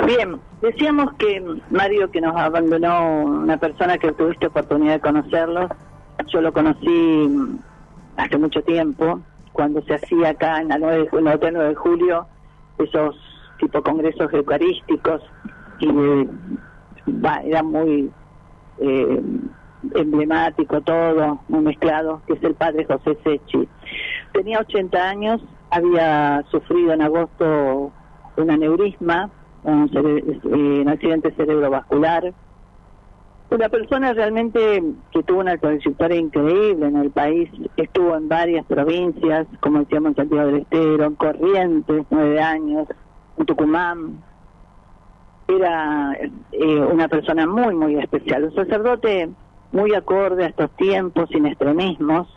[SPEAKER 5] Bien, decíamos que Mario que nos abandonó una persona que tuviste oportunidad de conocerlo, yo lo conocí hace mucho tiempo, cuando se hacía acá en la 9 de, ju- en el Hotel 9 de julio, esos tipo congresos eucarísticos y de va, era muy eh, emblemático todo, muy mezclado, que es el padre José Sechi. Tenía 80 años, había sufrido en agosto un aneurisma, un, eh, un accidente cerebrovascular. Una persona realmente que tuvo una trayectoria increíble en el país, estuvo en varias provincias, como decíamos en Santiago del Estero, en Corrientes, nueve años, en Tucumán. Era eh, una persona muy, muy especial, un sacerdote muy acorde a estos tiempos, sin extremismos.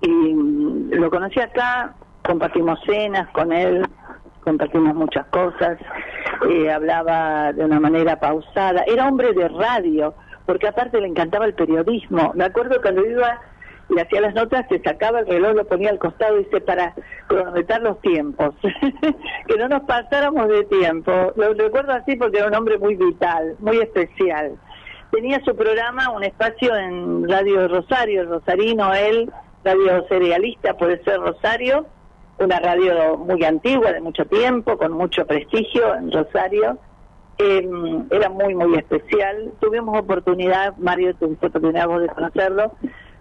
[SPEAKER 5] Y mm, lo conocí acá, compartimos cenas con él, compartimos muchas cosas, eh, hablaba de una manera pausada, era hombre de radio, porque aparte le encantaba el periodismo. Me acuerdo cuando iba y hacía las notas, se sacaba el reloj, lo ponía al costado y dice para cronometrar los tiempos, <laughs> que no nos pasáramos de tiempo. Lo recuerdo así porque era un hombre muy vital, muy especial. Tenía su programa, un espacio en Radio Rosario, Rosarino, él, radio serialista, puede ser Rosario, una radio muy antigua, de mucho tiempo, con mucho prestigio en Rosario. Eh, era muy, muy especial. Tuvimos oportunidad, Mario, tuviste oportunidad vos de conocerlo,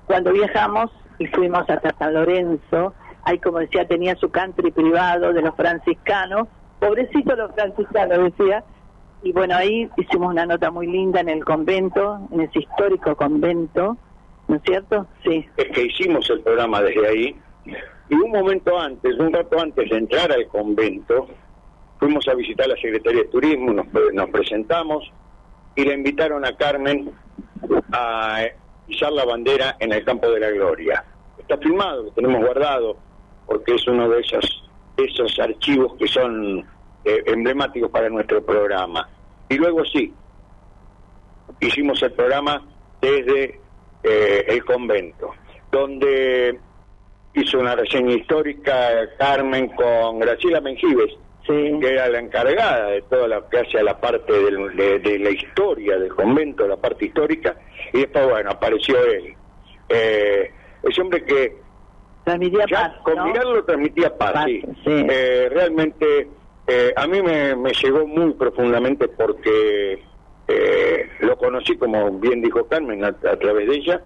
[SPEAKER 5] cuando viajamos y fuimos hasta San Lorenzo. Ahí, como decía, tenía su country privado de los franciscanos. Pobrecitos los franciscanos, decía. Y bueno, ahí hicimos una nota muy linda en el convento, en ese histórico convento, ¿no es cierto? Sí.
[SPEAKER 6] es que hicimos el programa desde ahí y un momento antes, un rato antes de entrar al convento, fuimos a visitar la Secretaría de Turismo, nos, pre- nos presentamos y le invitaron a Carmen a izar la bandera en el Campo de la Gloria. Está filmado, lo tenemos guardado, porque es uno de esos, esos archivos que son eh, emblemáticos para nuestro programa. Y luego sí, hicimos el programa desde eh, el convento, donde hizo una reseña histórica Carmen con Graciela Mengibes, que era la encargada de toda la que hace a la parte del- de, de la historia del convento, la parte histórica, y después, bueno, apareció él. Eh, ese hombre que
[SPEAKER 5] transmitía
[SPEAKER 6] paz, con mirarlo transmitía paz, sí. Eh, realmente eh, a mí me, me llegó muy profundamente porque eh, lo conocí, como bien dijo Carmen, a, a través de ella,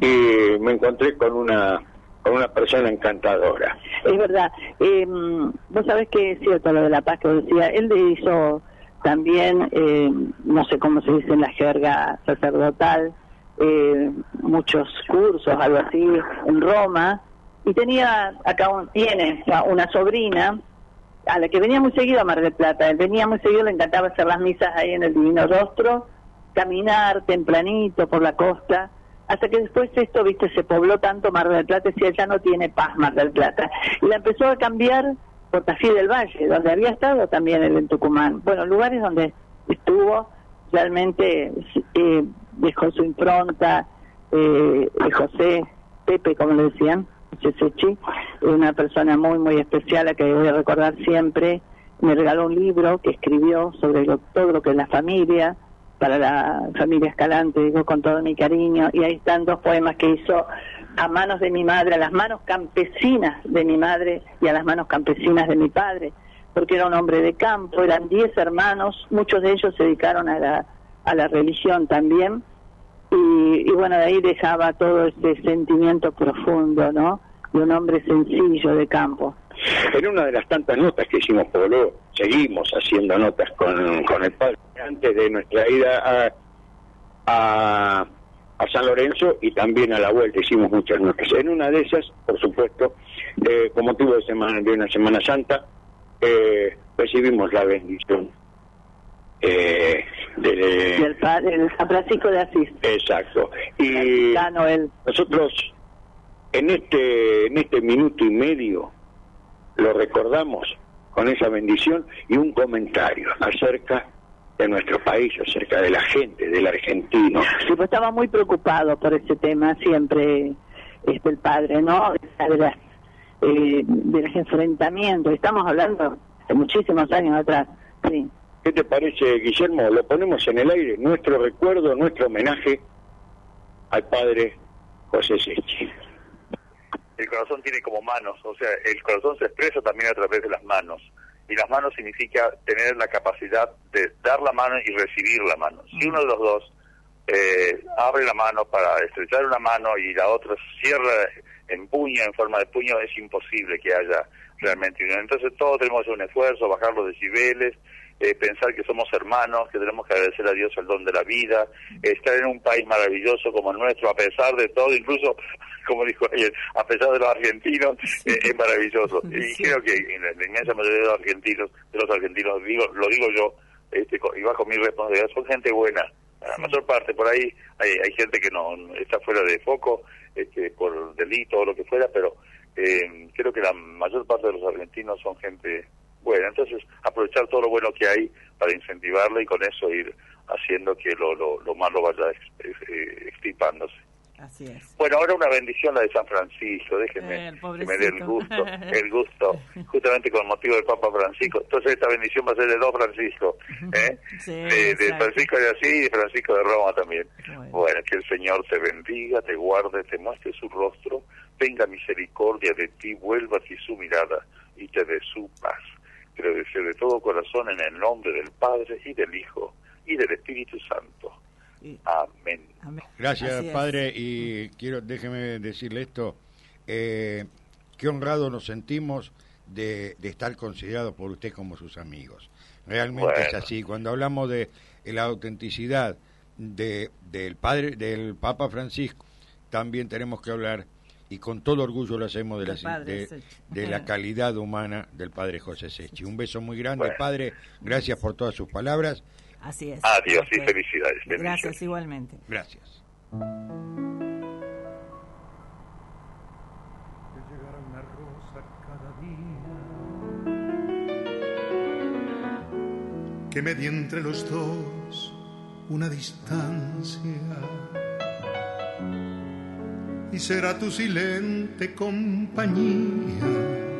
[SPEAKER 6] y me encontré con una con una persona encantadora.
[SPEAKER 5] Es verdad. Eh, vos sabés que es cierto lo de la paz que vos decía. Él le hizo también, eh, no sé cómo se dice en la jerga sacerdotal, eh, muchos cursos, algo así, en Roma. Y tenía, acá un- tiene una sobrina a la que venía muy seguido a Mar del Plata. Él venía muy seguido, le encantaba hacer las misas ahí en el Divino Rostro, caminar tempranito por la costa hasta que después esto, viste, se pobló tanto Mar del Plata, decía, ya no tiene paz Mar del Plata. Y la empezó a cambiar por Tafí del Valle, donde había estado también él en Tucumán. Bueno, lugares donde estuvo, realmente eh, dejó su impronta, eh, José, Pepe, como le decían, José Sechi, una persona muy, muy especial a que voy a recordar siempre. Me regaló un libro que escribió sobre lo- todo lo que es la familia, para la familia Escalante, digo con todo mi cariño, y ahí están dos poemas que hizo a manos de mi madre, a las manos campesinas de mi madre y a las manos campesinas de mi padre, porque era un hombre de campo, eran diez hermanos, muchos de ellos se dedicaron a la, a la religión también, y, y bueno, de ahí dejaba todo ese sentimiento profundo, ¿no? De un hombre sencillo de campo.
[SPEAKER 6] En una de las tantas notas que hicimos, porque luego seguimos haciendo notas con, con el padre, antes de nuestra ida a, a, a San Lorenzo y también a la vuelta hicimos muchas notas. En una de esas, por supuesto, eh, como tuvo de, semana, de una Semana Santa, eh, recibimos la bendición eh, de,
[SPEAKER 5] Del padre, del San Francisco de Asís.
[SPEAKER 6] Exacto. Y nosotros en este en este minuto y medio lo recordamos con esa bendición y un comentario acerca de nuestro país, acerca de la gente, del argentino.
[SPEAKER 5] Sí, pues estaba muy preocupado por ese tema siempre este el padre, ¿no? De, las, eh, de los enfrentamientos. Estamos hablando de muchísimos años atrás. Sí.
[SPEAKER 6] ¿Qué te parece, Guillermo? Lo ponemos en el aire, nuestro recuerdo, nuestro homenaje al padre José Sechi.
[SPEAKER 21] El corazón tiene como manos, o sea, el corazón se expresa también a través de las manos. y las manos significa tener la capacidad de dar la mano y recibir la mano. Si uno de los dos eh, abre la mano para estrechar una mano y la otra cierra en puño, en forma de puño, es imposible que haya realmente unión. Entonces todos tenemos que hacer un esfuerzo, bajar los decibeles, eh, pensar que somos hermanos, que tenemos que agradecer a Dios el don de la vida, estar en un país maravilloso como el nuestro, a pesar de todo, incluso, como dijo ayer, a pesar de los argentinos, eh, es maravilloso. Y creo que en la, inmensa mayoría de los argentinos, de los argentinos, digo, lo digo yo, este, y bajo mi responsabilidad, son gente buena. La mayor parte, por ahí hay, hay gente que no está fuera de foco este, por delito o lo que fuera, pero eh, creo que la mayor parte de los argentinos son gente buena. Entonces, aprovechar todo lo bueno que hay para incentivarlo y con eso ir haciendo que lo, lo, lo malo vaya ex- ex- eh, extirpándose.
[SPEAKER 13] Así es.
[SPEAKER 21] Bueno, ahora una bendición la de San Francisco,
[SPEAKER 13] Eh,
[SPEAKER 21] déjenme
[SPEAKER 13] el
[SPEAKER 21] que me dé el gusto, <laughs> el gusto, justamente con motivo del Papa Francisco. Entonces esta bendición va a ser de dos Francisco, ¿eh? <laughs>
[SPEAKER 13] Sí,
[SPEAKER 21] de. Francisco de Asís y de Francisco de Roma también. Bueno, que el Señor te bendiga, te guarde, te muestre su rostro, tenga misericordia de ti, vuelva a ti su mirada y te dé su paz. Te lo deseo de todo corazón en el nombre del Padre y del Hijo y del Espíritu Santo. Amén.
[SPEAKER 14] Gracias, padre. Y quiero, déjeme decirle esto. Eh, qué honrado nos sentimos de, de estar considerados por usted como sus amigos. Realmente es así. Cuando hablamos de la autenticidad de, del padre, del Papa Francisco, también tenemos que hablar y con todo orgullo lo hacemos de la, de, la <laughs> calidad humana del padre José Sechi. Un beso muy grande,
[SPEAKER 21] Bueno.
[SPEAKER 14] padre. Gracias por todas sus palabras.
[SPEAKER 13] Así es.
[SPEAKER 21] Adiós y felicidades.
[SPEAKER 13] Gracias igualmente.
[SPEAKER 14] Gracias.
[SPEAKER 22] llegará una rosa cada día que medie entre los dos una distancia y será tu silente compañía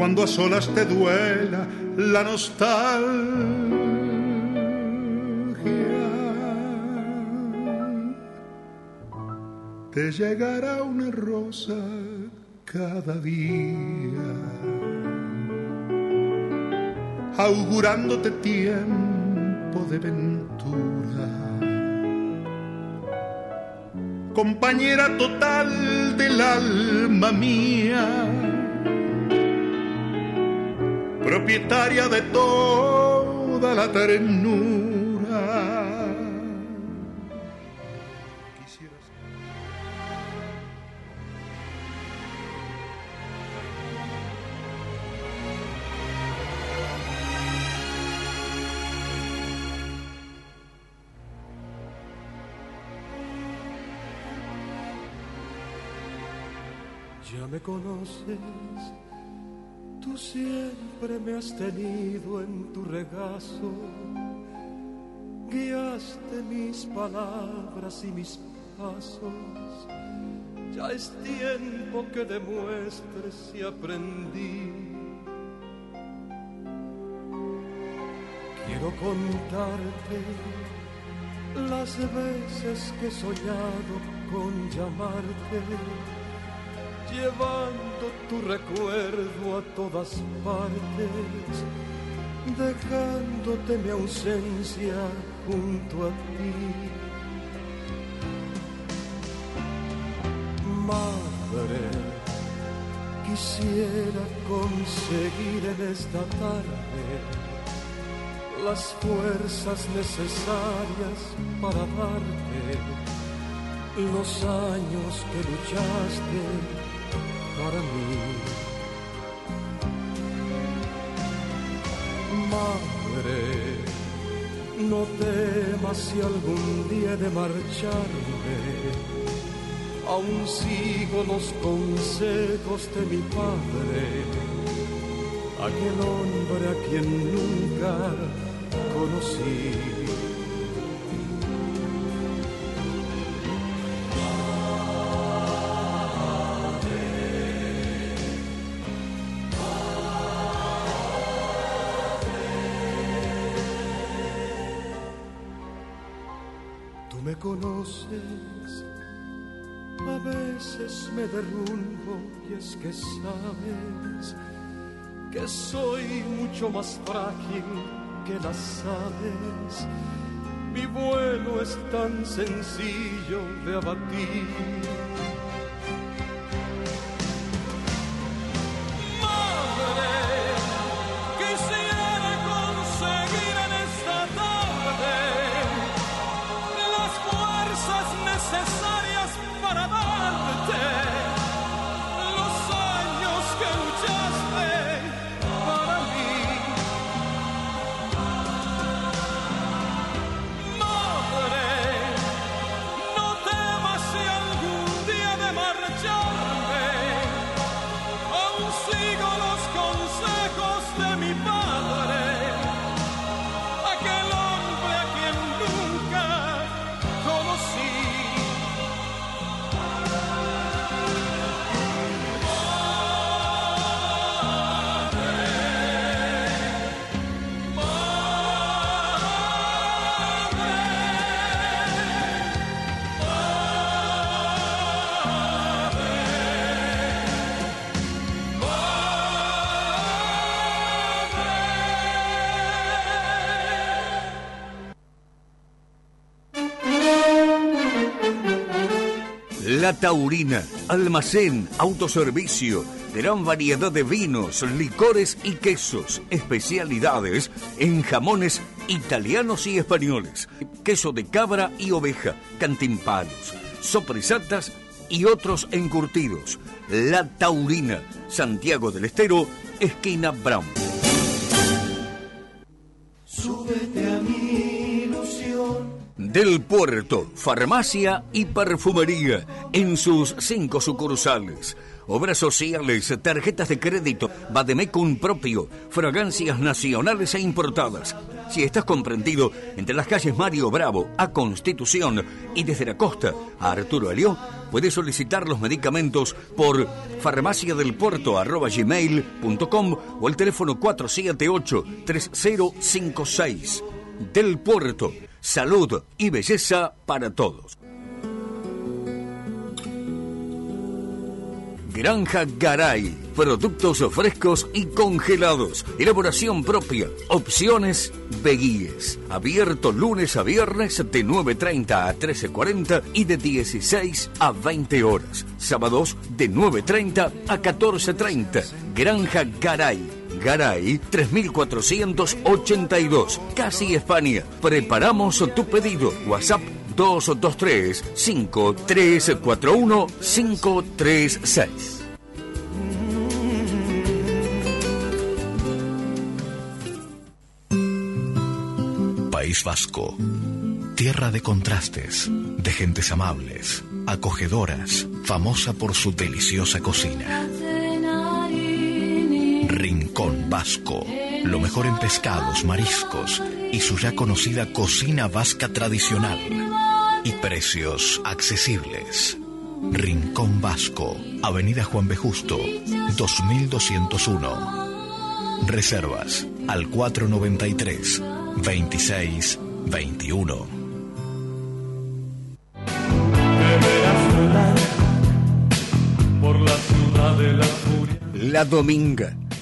[SPEAKER 22] cuando a solas te duela la nostalgia. Te llegará una rosa cada día, augurándote tiempo de ventura, compañera total del alma mía, propietaria de toda la ternura.
[SPEAKER 23] Ya me conoces, tú siempre me has tenido en tu regazo, guiaste mis palabras y mis pasos, ya es tiempo que demuestres si aprendí. Quiero contarte las veces que he soñado con llamarte llevando tu recuerdo a todas partes, dejándote mi ausencia junto a ti. Madre, quisiera conseguir en esta tarde las fuerzas necesarias para darte los años que luchaste para mí. Madre, no temas si algún día de marcharme. Aún sigo los consejos de mi padre, aquel hombre a quien nunca conocí. A veces me derrumbo y es que sabes que soy mucho más frágil que las aves. Mi vuelo es tan sencillo de abatir.
[SPEAKER 3] Taurina, almacén, autoservicio, gran variedad de vinos, licores y quesos, especialidades en jamones italianos y españoles, queso de cabra y oveja, cantimpalos, sopresatas y otros encurtidos. La Taurina, Santiago del Estero, esquina Brown.
[SPEAKER 23] Súbete.
[SPEAKER 3] Del Puerto, farmacia y perfumería en sus cinco sucursales. Obras sociales, tarjetas de crédito, Bademecum propio, fragancias nacionales e importadas. Si estás comprendido entre las calles Mario Bravo a Constitución y desde la costa a Arturo Alió, puedes solicitar los medicamentos por farmaciadelpuerto.gmail.com o el teléfono 478-3056. Del Puerto, salud y belleza para todos. Granja Garay. Productos frescos y congelados. Elaboración propia. Opciones Beguíes. Abierto lunes a viernes de 9.30 a 13.40 y de 16 a 20 horas. Sábados de 9.30 a 14.30. Granja Garay. Garay 3482. Casi España. Preparamos tu pedido. WhatsApp 223 5341 536.
[SPEAKER 24] País Vasco. Tierra de contrastes, de gentes amables, acogedoras, famosa por su deliciosa cocina. Rincón Vasco. Lo mejor en pescados, mariscos y su ya conocida cocina vasca tradicional. Y precios accesibles. Rincón Vasco. Avenida Juan B. Justo, 2201. Reservas al 493 26 21.
[SPEAKER 23] por la ciudad de la furia.
[SPEAKER 3] La Dominga.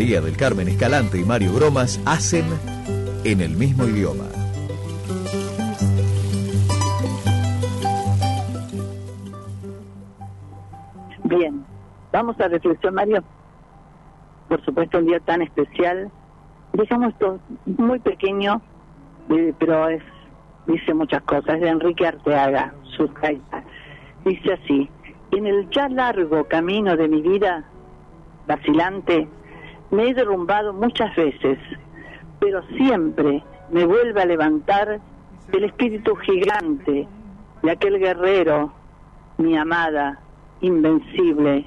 [SPEAKER 25] María del Carmen Escalante y Mario Gromas hacen
[SPEAKER 8] en el mismo idioma.
[SPEAKER 26] Bien, vamos a reflexión, Mario. Por supuesto, un día tan especial. Dejamos esto muy pequeño, eh, pero es, dice muchas cosas. De Enrique Arteaga, su caitas. Dice así: En el ya largo camino de mi vida, vacilante, me he derrumbado muchas veces, pero siempre me vuelve a levantar el espíritu gigante de aquel guerrero, mi amada, invencible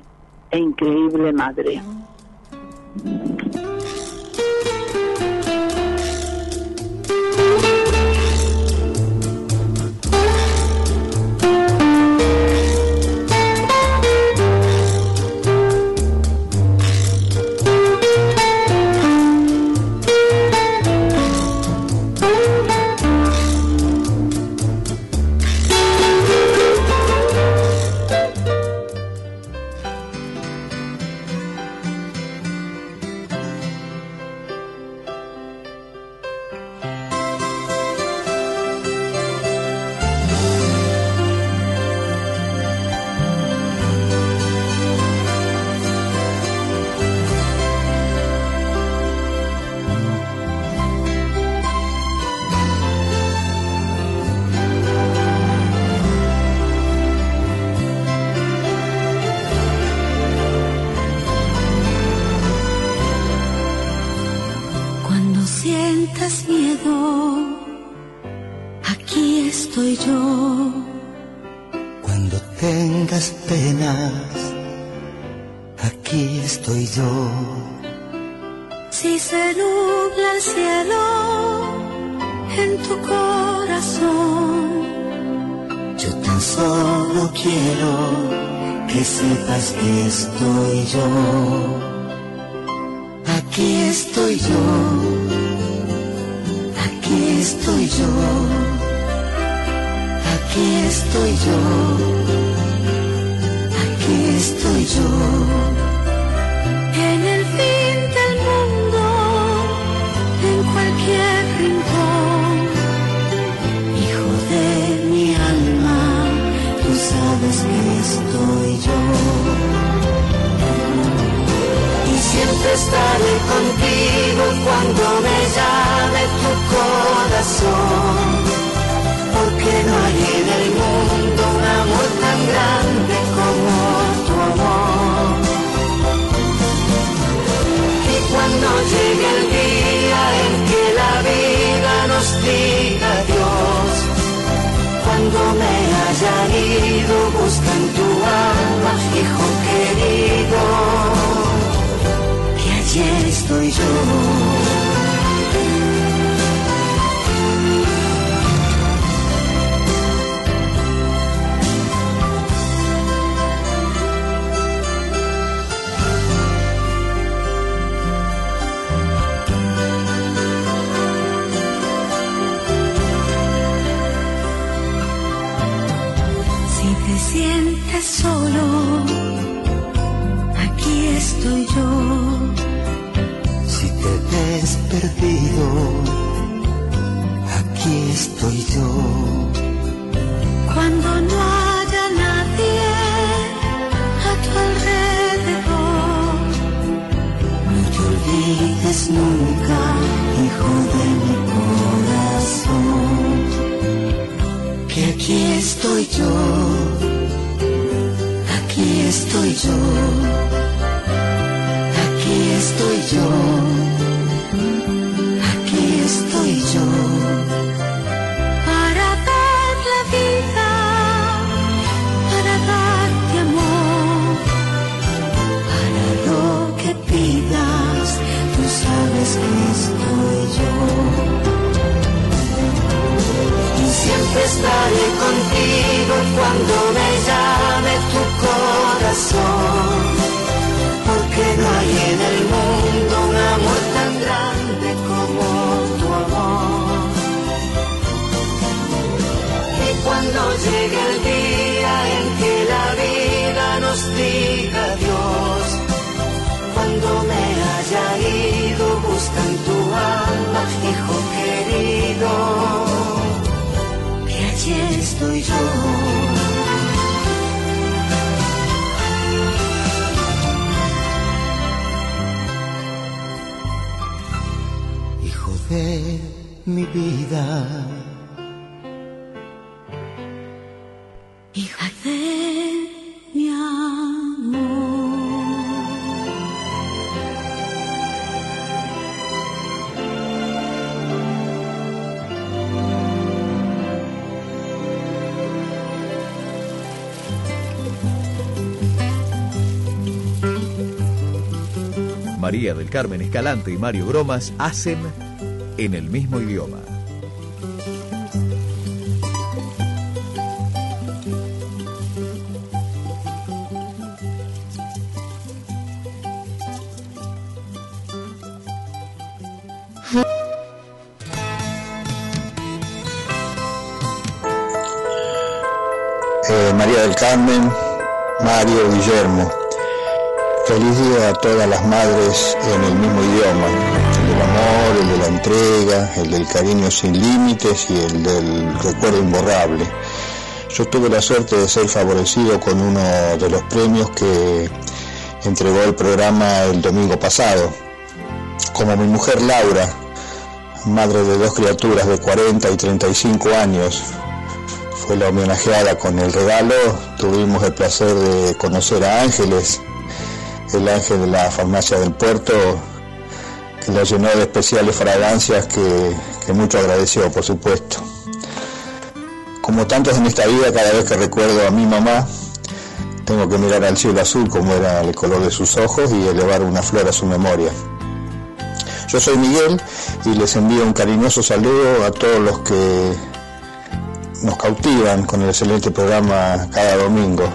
[SPEAKER 26] e increíble madre.
[SPEAKER 27] Hijo de mi vida.
[SPEAKER 8] Del Carmen Escalante y Mario Bromas hacen en el mismo idioma.
[SPEAKER 16] Eh, María del Carmen, Mario, Guillermo. A todas las madres en el mismo idioma, el del amor, el de la entrega, el del cariño sin límites y el del recuerdo imborrable. Yo tuve la suerte de ser favorecido con uno de los premios que entregó el programa el domingo pasado. Como mi mujer Laura, madre de dos criaturas de 40 y 35 años, fue la homenajeada con el regalo, tuvimos el placer de conocer a Ángeles, el ángel de la farmacia del puerto, que la llenó de especiales fragancias que, mucho agradeció, por supuesto. Como tantos en esta vida, cada vez que recuerdo a mi mamá, tengo que mirar al cielo azul como era el color de sus ojos y elevar una flor a su memoria. Yo soy Miguel y les envío un cariñoso saludo a todos los que nos cautivan con el excelente programa cada domingo.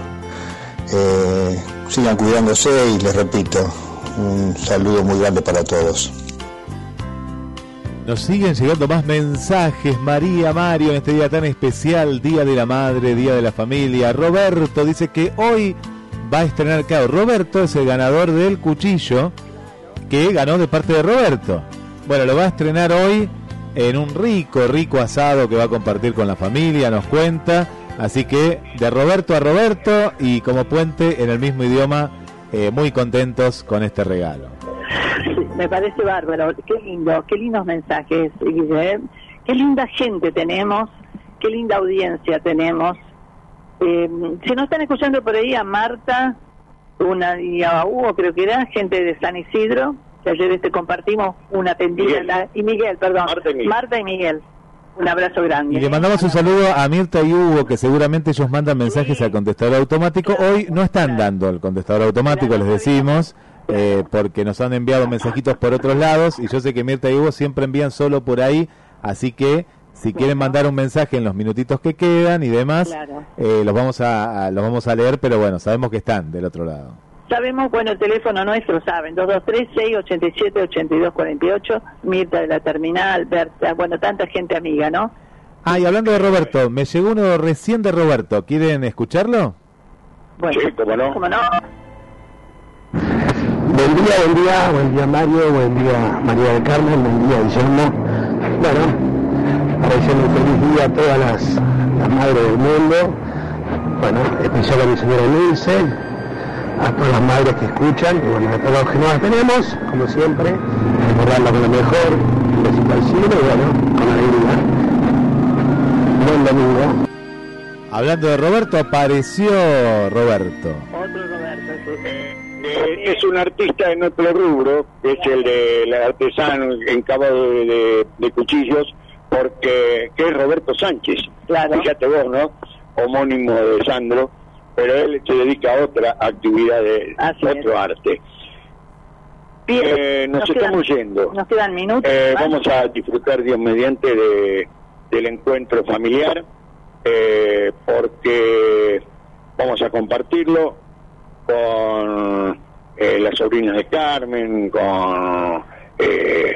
[SPEAKER 16] Eh, sigan cuidándose y les repito, un saludo muy grande para todos.
[SPEAKER 9] Nos siguen llegando más mensajes, María, Mario, en este día tan especial, Día de la Madre, Día de la Familia. Roberto dice que hoy va a estrenar, claro, Roberto es el ganador del cuchillo que ganó de parte de Roberto. Bueno, lo va a estrenar hoy en un rico, rico asado que va a compartir con la familia, nos cuenta. Así que de Roberto a Roberto y como puente en el mismo idioma, eh, muy contentos con este regalo.
[SPEAKER 5] Me parece bárbaro. Qué lindo, qué lindos mensajes, Guille. Qué linda gente tenemos, qué linda audiencia tenemos. Eh, si nos están escuchando por ahí a Marta, una y a Hugo, creo que era, gente de San Isidro, que ayer este compartimos una tendida,
[SPEAKER 6] Miguel.
[SPEAKER 5] la- y Miguel, perdón,
[SPEAKER 6] Marta y Miguel.
[SPEAKER 5] Marta y Miguel. Un abrazo grande.
[SPEAKER 9] Y le mandamos un saludo a Mirta y Hugo, que seguramente ellos mandan mensajes al contestador automático. Hoy no están dando el contestador automático, les decimos, eh, porque nos han enviado mensajitos por otros lados. Y yo sé que Mirta y Hugo siempre envían solo por ahí. Así que si quieren mandar un mensaje en los minutitos que quedan y demás,
[SPEAKER 5] Claro.
[SPEAKER 9] eh, los, vamos a, a- los vamos a leer, pero bueno, sabemos que están del otro lado.
[SPEAKER 5] Sabemos, bueno, el teléfono nuestro, saben, 223-687-8248, Mirta de la Terminal, Berta, bueno, tanta gente amiga, ¿no?
[SPEAKER 9] Ah, y hablando de Roberto, me llegó uno recién de Roberto. ¿Quieren escucharlo?
[SPEAKER 5] Bueno,
[SPEAKER 6] Sí, cómo no.
[SPEAKER 5] ¿cómo no?
[SPEAKER 18] Buen día, buen día, buen día Mario, buen día María del Carmen, buen día Guillermo. Bueno, agradeciendo un feliz día a todas las, las madres del mundo. Bueno, especial a mi señora Nilce, a todas las madres que escuchan, y bueno, a todos los que no las tenemos, como siempre, recordarla con lo mejor, un besito al cielo y bueno, con alegría. Buen domingo.
[SPEAKER 9] Hablando de Roberto, apareció Roberto.
[SPEAKER 5] Otro Roberto, sí.
[SPEAKER 6] Eh, es un artista de nuestro rubro, que es el del artesano encabado de, de- de cuchillos, porque que es Roberto Sánchez.
[SPEAKER 5] Claro.
[SPEAKER 6] Fíjate vos, ¿no? Homónimo de Sandro, pero él se dedica a otra actividad, de
[SPEAKER 5] Así
[SPEAKER 6] otro
[SPEAKER 5] es.
[SPEAKER 6] arte.
[SPEAKER 5] Bien,
[SPEAKER 6] Eh, nos,
[SPEAKER 5] nos
[SPEAKER 6] estamos
[SPEAKER 5] quedan-
[SPEAKER 6] yendo.
[SPEAKER 5] Nos quedan minutos.
[SPEAKER 6] Eh, vamos a disfrutar, Dios mediante, de, del encuentro familiar, eh, porque vamos a compartirlo con eh, las sobrinas de Carmen, con, eh,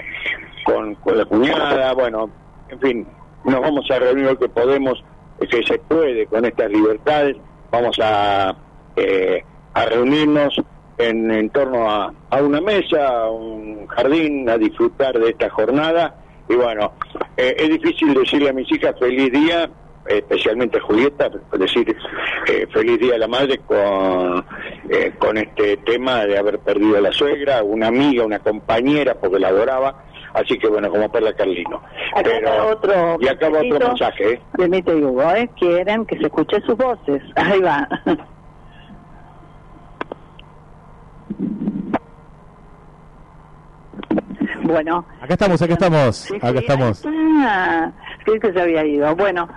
[SPEAKER 6] con, con la cuñada, bueno, en fin, nos vamos a reunir lo que podemos, que se puede con estas libertades, vamos a, eh, a reunirnos en, en torno a, a una mesa, a un jardín, a disfrutar de esta jornada y bueno, eh, es difícil decirle a mis hijas feliz día, especialmente a Julieta, decir eh, feliz día a la madre con, eh, con este tema de haber perdido a la suegra, una amiga, una compañera, porque la adoraba. Así que bueno, como Perla Carlino.
[SPEAKER 5] Acá está otro
[SPEAKER 6] y acá va otro mensaje, ¿eh?
[SPEAKER 5] de Mito y Hugo, ¿eh? Quieren que se escuche sus voces. <laughs> Ahí va. Bueno.
[SPEAKER 9] Acá estamos, acá estamos, acá estamos.
[SPEAKER 5] Ah, creí que se había ido. Bueno.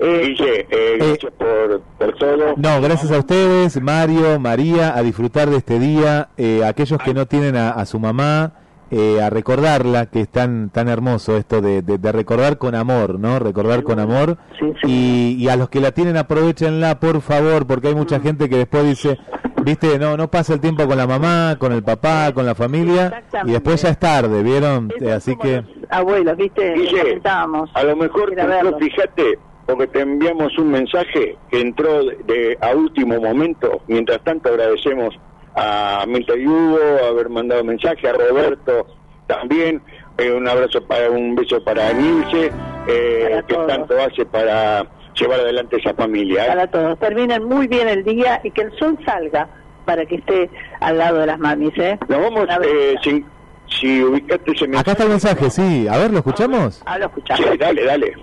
[SPEAKER 5] Eh,
[SPEAKER 6] Guille, eh, gracias por, por todo.
[SPEAKER 9] No, gracias a ustedes, Mario, María, a disfrutar de este día. Eh, aquellos que no tienen a, a su mamá, eh, a recordarla, que es tan, tan hermoso esto de, de- de recordar con amor, ¿no? Recordar con amor. Y, y a los que la tienen, aprovechenla, por favor, porque hay mucha gente que después dice, viste, no, no pasa el tiempo con la mamá, con el papá, con la familia, y después ya es tarde, ¿vieron? Eh, así que...
[SPEAKER 5] abuelos, ¿viste?
[SPEAKER 6] Guille, a lo mejor fíjate, porque te enviamos un mensaje que entró de, de- a último momento. Mientras tanto agradecemos a Milton y Hugo haber mandado mensaje, a Roberto también. Eh, un abrazo para un beso para Nilce, eh, que tanto hace para llevar adelante esa familia. ¿eh?
[SPEAKER 5] Para todos. Terminen muy bien el día y que el sol salga para que esté al lado de las mamis, ¿eh?
[SPEAKER 6] Nos vamos, eh, si, si ubicaste ese mensaje.
[SPEAKER 9] Acá está el mensaje, sí. A ver, ¿lo escuchamos?
[SPEAKER 5] Ah, lo escuchamos.
[SPEAKER 6] Sí, dale, dale.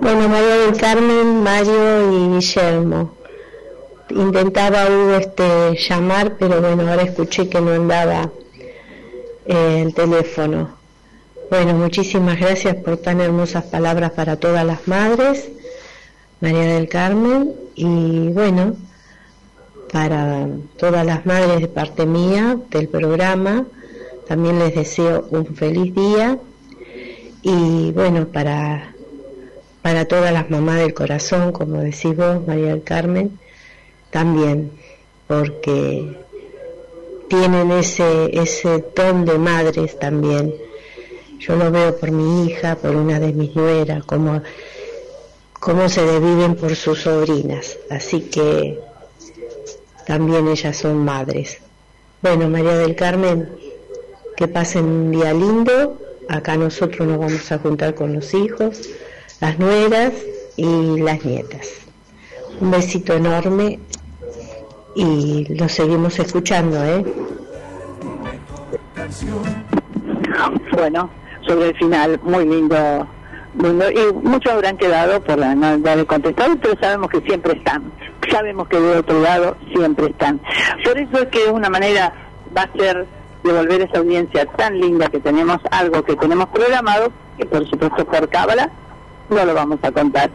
[SPEAKER 28] Bueno, María del Carmen, Mario y Guillermo. Intentaba Hugo este, llamar, pero bueno, ahora escuché que no andaba eh, el teléfono. Bueno, muchísimas gracias por tan hermosas palabras para todas las madres, María del Carmen, y bueno, para todas las madres de parte mía del programa, también les deseo un feliz día y bueno, para, para todas las mamás del corazón, como decís vos, María del Carmen, también, porque tienen ese, ese don de madres también. Yo lo veo por mi hija, por una de mis nueras, como cómo se desviven por sus sobrinas. Así que también ellas son madres. Bueno, María del Carmen, que pasen un día lindo. Acá nosotros nos vamos a juntar con los hijos, las nueras y las nietas. Un besito enorme y lo seguimos escuchando, ¿eh?
[SPEAKER 5] Bueno, sobre el final, muy lindo. Bueno, y muchos habrán quedado por la- no haber contestado, pero sabemos que siempre están. Sabemos que de otro lado siempre están. Por eso es que una manera va a ser devolver esa audiencia tan linda que tenemos, algo que tenemos programado, que por supuesto por cábala no lo vamos a contar.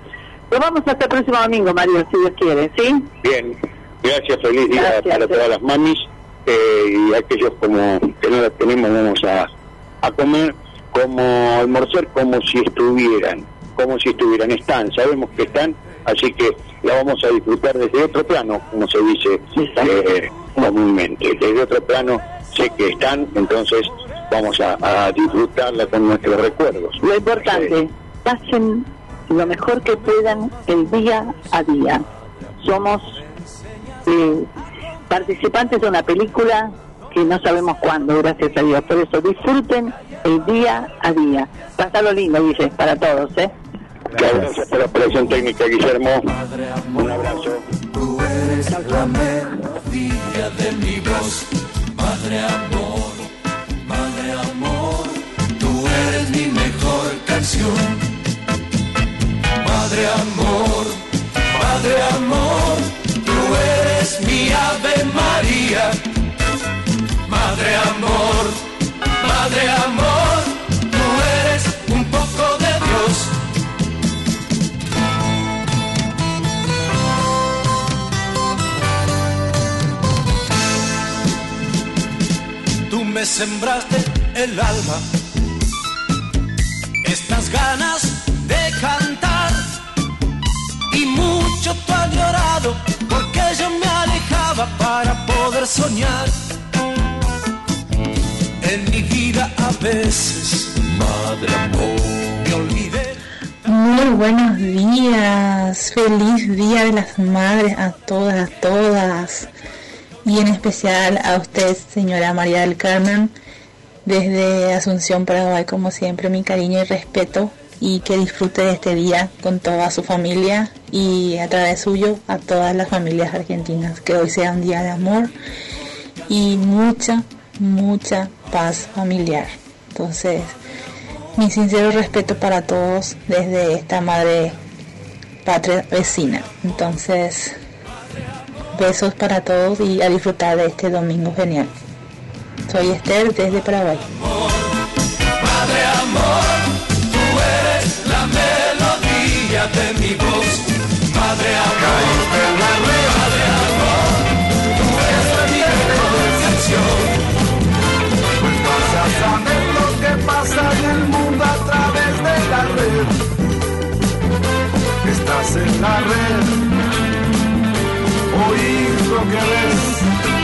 [SPEAKER 5] Lo vamos hasta el próximo domingo, Mario, si Dios quiere, ¿sí?
[SPEAKER 6] Bien, gracias, feliz día
[SPEAKER 5] Gracias,
[SPEAKER 6] para
[SPEAKER 5] eh.
[SPEAKER 6] todas las mamis eh, y aquellos como que no las tenemos vamos a, a comer como almorzar como si estuvieran, como si estuvieran, están, sabemos que están, así que la vamos a disfrutar desde otro plano, como se dice eh, comúnmente, desde otro plano sé que están, entonces vamos a, a disfrutarla con nuestros recuerdos.
[SPEAKER 5] Lo importante, pasen lo mejor que puedan el día a día. Somos eh, participantes de una película que no sabemos cuándo, gracias a Dios. Por eso disfruten el día a día. Pasalo lindo, dice, para todos, ¿eh?
[SPEAKER 6] Gracias por la operación técnica, Guillermo. Un abrazo.
[SPEAKER 29] Tú eres la melodía de mi voz, madre amor, madre amor. Tú eres mi mejor canción, madre amor, madre amor. Eres mi ave María, madre amor, madre amor. Tú eres un poco de Dios. Tú me sembraste el alma, estas ganas de cantar y mucho tú has llorado yo me alejaba para poder soñar. En mi vida a veces, madre amor, me olvidé.
[SPEAKER 30] Muy buenos días, feliz Día de las Madres a todas, a todas, y en especial a usted, señora María del Carmen, Desde Asunción, Paraguay, como siempre, mi cariño y respeto y que disfrute de este día con toda su familia y a través suyo a todas las familias argentinas. Que hoy sea un día de amor y mucha, mucha paz familiar. Entonces, mi sincero respeto para todos desde esta madre patria vecina. Entonces, besos para todos y a disfrutar de este domingo genial. Soy Esther desde Paraguay.
[SPEAKER 29] Madre amor, de mi voz. Madre amor. Madre amor, tú eres mi mejor.
[SPEAKER 19] Pues vas a saber lo que pasa en el mundo a través de la red. Estás en la red, oír lo que ves.